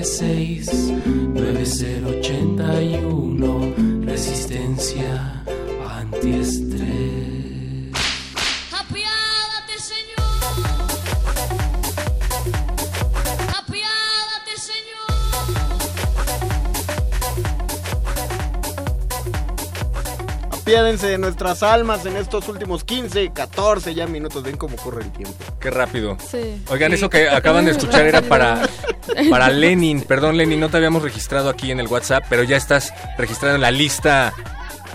554776-9081. Resistencia antiestrés. Apiádate, Señor. Apiádate, Señor. Apiádense de nuestras almas en estos últimos 15, 14 ya minutos. Ven cómo corre el tiempo. Qué rápido. Sí. Oigan, eso que acaban de escuchar era para, para Lenin. Perdón, Lenin, no te habíamos registrado aquí en el WhatsApp, pero ya estás registrado en la lista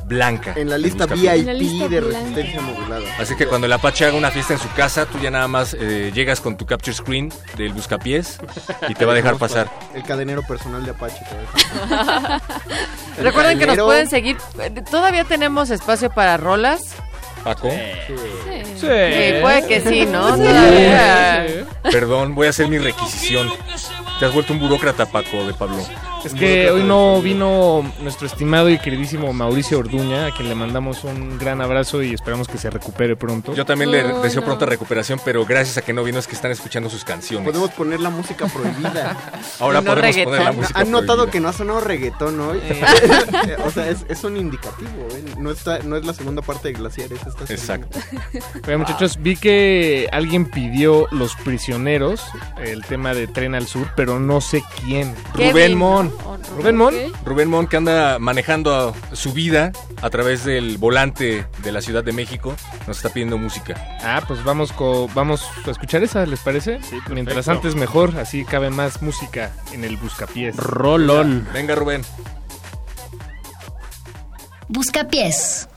blanca. En la lista. VIP En la lista de blanca. resistencia modulada. Así que cuando el Apache haga una fiesta en su casa, tú ya nada más eh, llegas con tu capture screen del buscapiés y te va a dejar pasar. El cadenero personal de Apache. Recuerden que nos pueden seguir. Todavía tenemos espacio para rolas. Paco. Sí, puede que sí, ¿no? Todavía. Perdón, voy a hacer mi requisición. Te has vuelto un burócrata, Paco, de Pablo. Es que hoy no vino nuestro estimado y queridísimo Mauricio Orduña, a quien le mandamos un gran abrazo y esperamos que se recupere pronto. Yo también le Oh, deseo no. pronta recuperación, pero gracias a que no vino es que están escuchando sus canciones. Podemos poner la música prohibida. Ahora no podemos reggaetón. poner la música ¿Han notado prohibida. que no ha sonado reggaetón hoy? o sea, es, es un indicativo. ¿eh? No, está, no es la segunda parte de Glaciares. Esta es Exacto. Oigan, muchachos, vi que alguien pidió Los Prisioneros, el tema de Tren al Sur, pero no sé quién. Kevin, Rubén Mon. Rubén Mon. Rubén Mon, que anda manejando su vida a través del volante de la Ciudad de México, nos está pidiendo música. Ah, pues vamos, co- vamos a escuchar esa, ¿les parece? Mientras antes mejor, así cabe más música en el buscapiés. Rolón. Venga, Rubén. Buscapiés.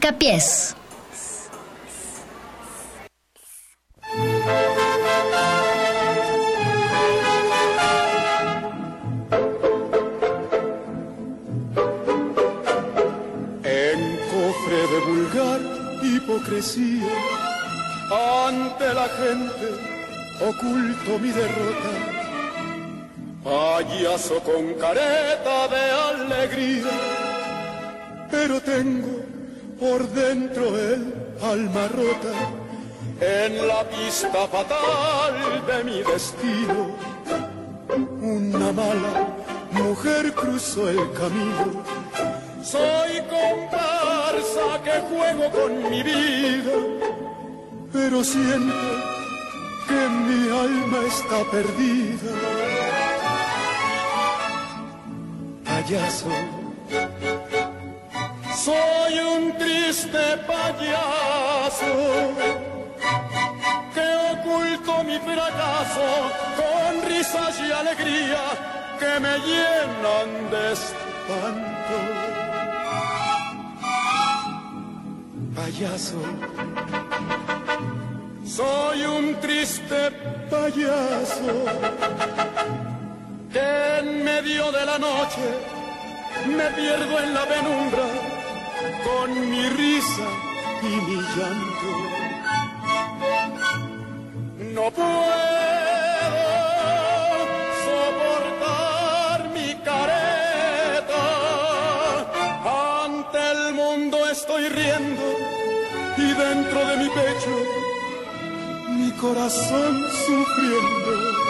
Buscapiés. En cofre de vulgar hipocresía, ante la gente oculto mi derrota. Payaso con careta de alegría, pero tengo alma rota en la pista fatal de mi destino. Una mala mujer cruzó el camino. Soy comparsa que juego con mi vida, pero siento que mi alma está perdida. Payaso payaso que oculto mi fracaso con risas y alegría que me llenan de espanto. Payaso, soy un triste payaso que en medio de la noche me pierdo en la penumbra con mi risa y mi llanto. No puedo soportar mi careta. Ante el mundo estoy riendo y dentro de mi pecho mi corazón sufriendo.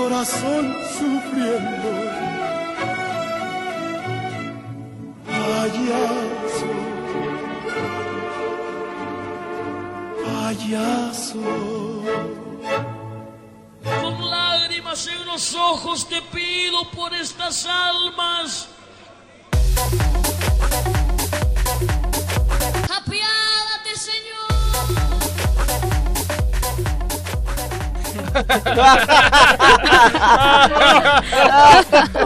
corazón sufriendo. Payaso, payaso. Con lágrimas en los ojos te pido por estas almas.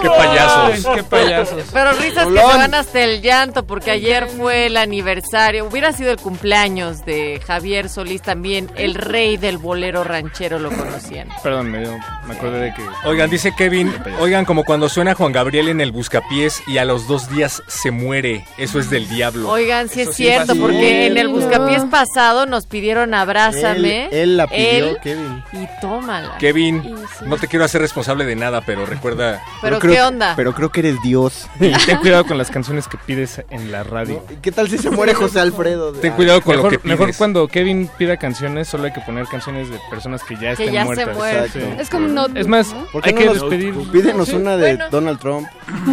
Qué payasos. Qué payasos. Pero risas que se van hasta el llanto porque ayer fue el aniversario, hubiera sido el cumpleaños de Javier Solís también, el rey del bolero ranchero lo conocían. Perdón, me, dio- me acordé de que... Oigan, dice Kevin, oigan, como cuando suena Juan Gabriel en el buscapiés y a los dos días se muere. Eso es del diablo. Oigan, sí Eso es sí cierto, porque en el buscapiés pasado nos pidieron abrázame. Él- él la pidió, él, Kevin. Y tómala. Kevin, no te quiero hacer responsable de nada, pero recuerda... Pero creo- ¿qué onda? Pero creo que eres Dios. Y ten cuidado con las canciones que pides en la radio. ¿Qué tal si se muere José Alfredo? Ten cuidado con mejor, lo que pides. Mejor cuando Kevin pida canciones, solo hay que poner canciones de personas que ya Que estén ya se muertas. mueren. Sí. Es como notebook, Es más, ¿no? ¿Por qué hay no que nos- despedir. Pídenos Sí, una de bueno. Donald Trump,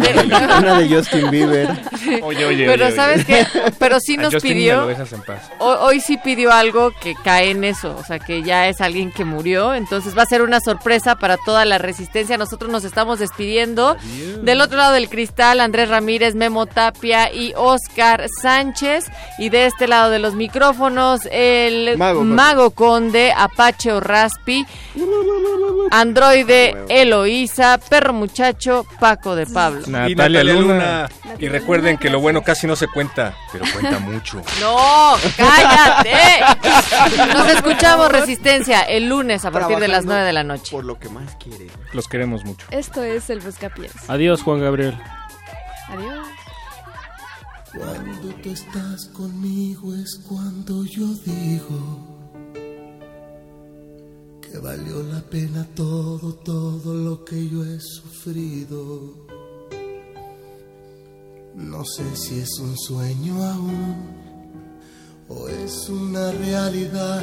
una de Justin Bieber. Oye, oye, Pero oye, ¿sabes oye. qué? Pero sí nos Justin pidió... lo dejas en paz. Hoy, hoy sí pidió algo que cae en eso, o sea que ya es alguien que murió, entonces va a ser una sorpresa para toda la resistencia. Nosotros nos estamos despidiendo. Del otro lado del cristal, Andrés Ramírez, Memo Tapia y Oscar Sánchez. Y de este lado de los micrófonos, el Mago Mago, Conde. Apache o Raspi, Androide Eloísa, Perro Muchacho, Paco de Pablo. Y Natalia Natalia Luna. Luna. Y recuerden que lo bueno casi no se cuenta, pero cuenta mucho. No, cállate. Nos escuchamos Resistencia el lunes a partir de las Trabajando 9 de la noche. Por lo que más quiere. Los queremos mucho. Esto es el Buscapiés. Adiós, Juan Gabriel. Adiós. Cuando tú estás conmigo es cuando yo digo que valió la pena todo, todo lo que yo he sufrido. No sé si es un sueño aún o es una realidad,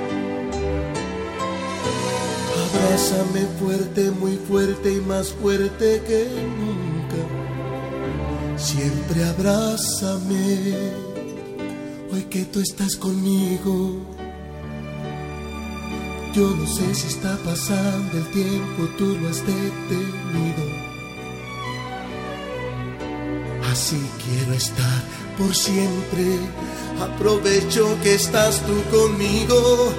Abrázame fuerte, muy fuerte y más fuerte que nunca. Siempre abrázame, hoy que tú estás conmigo. Yo no sé si está pasando el tiempo, tú lo has detenido. Así quiero estar por siempre. Aprovecho que estás tú conmigo.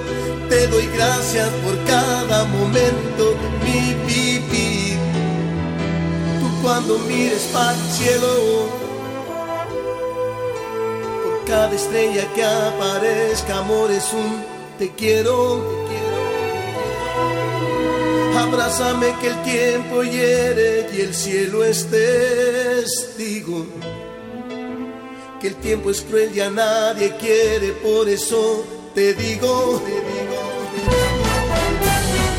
Te doy gracias por cada momento de mi vivir. Tú cuando mires para el cielo, por cada estrella que aparezca, amor es un te quiero, te. Abrázame que el tiempo hiere y el cielo es testigo. Que el tiempo es cruel y a nadie quiere, por eso te digo, te digo, te digo.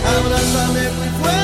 Abrázame muy fuerte,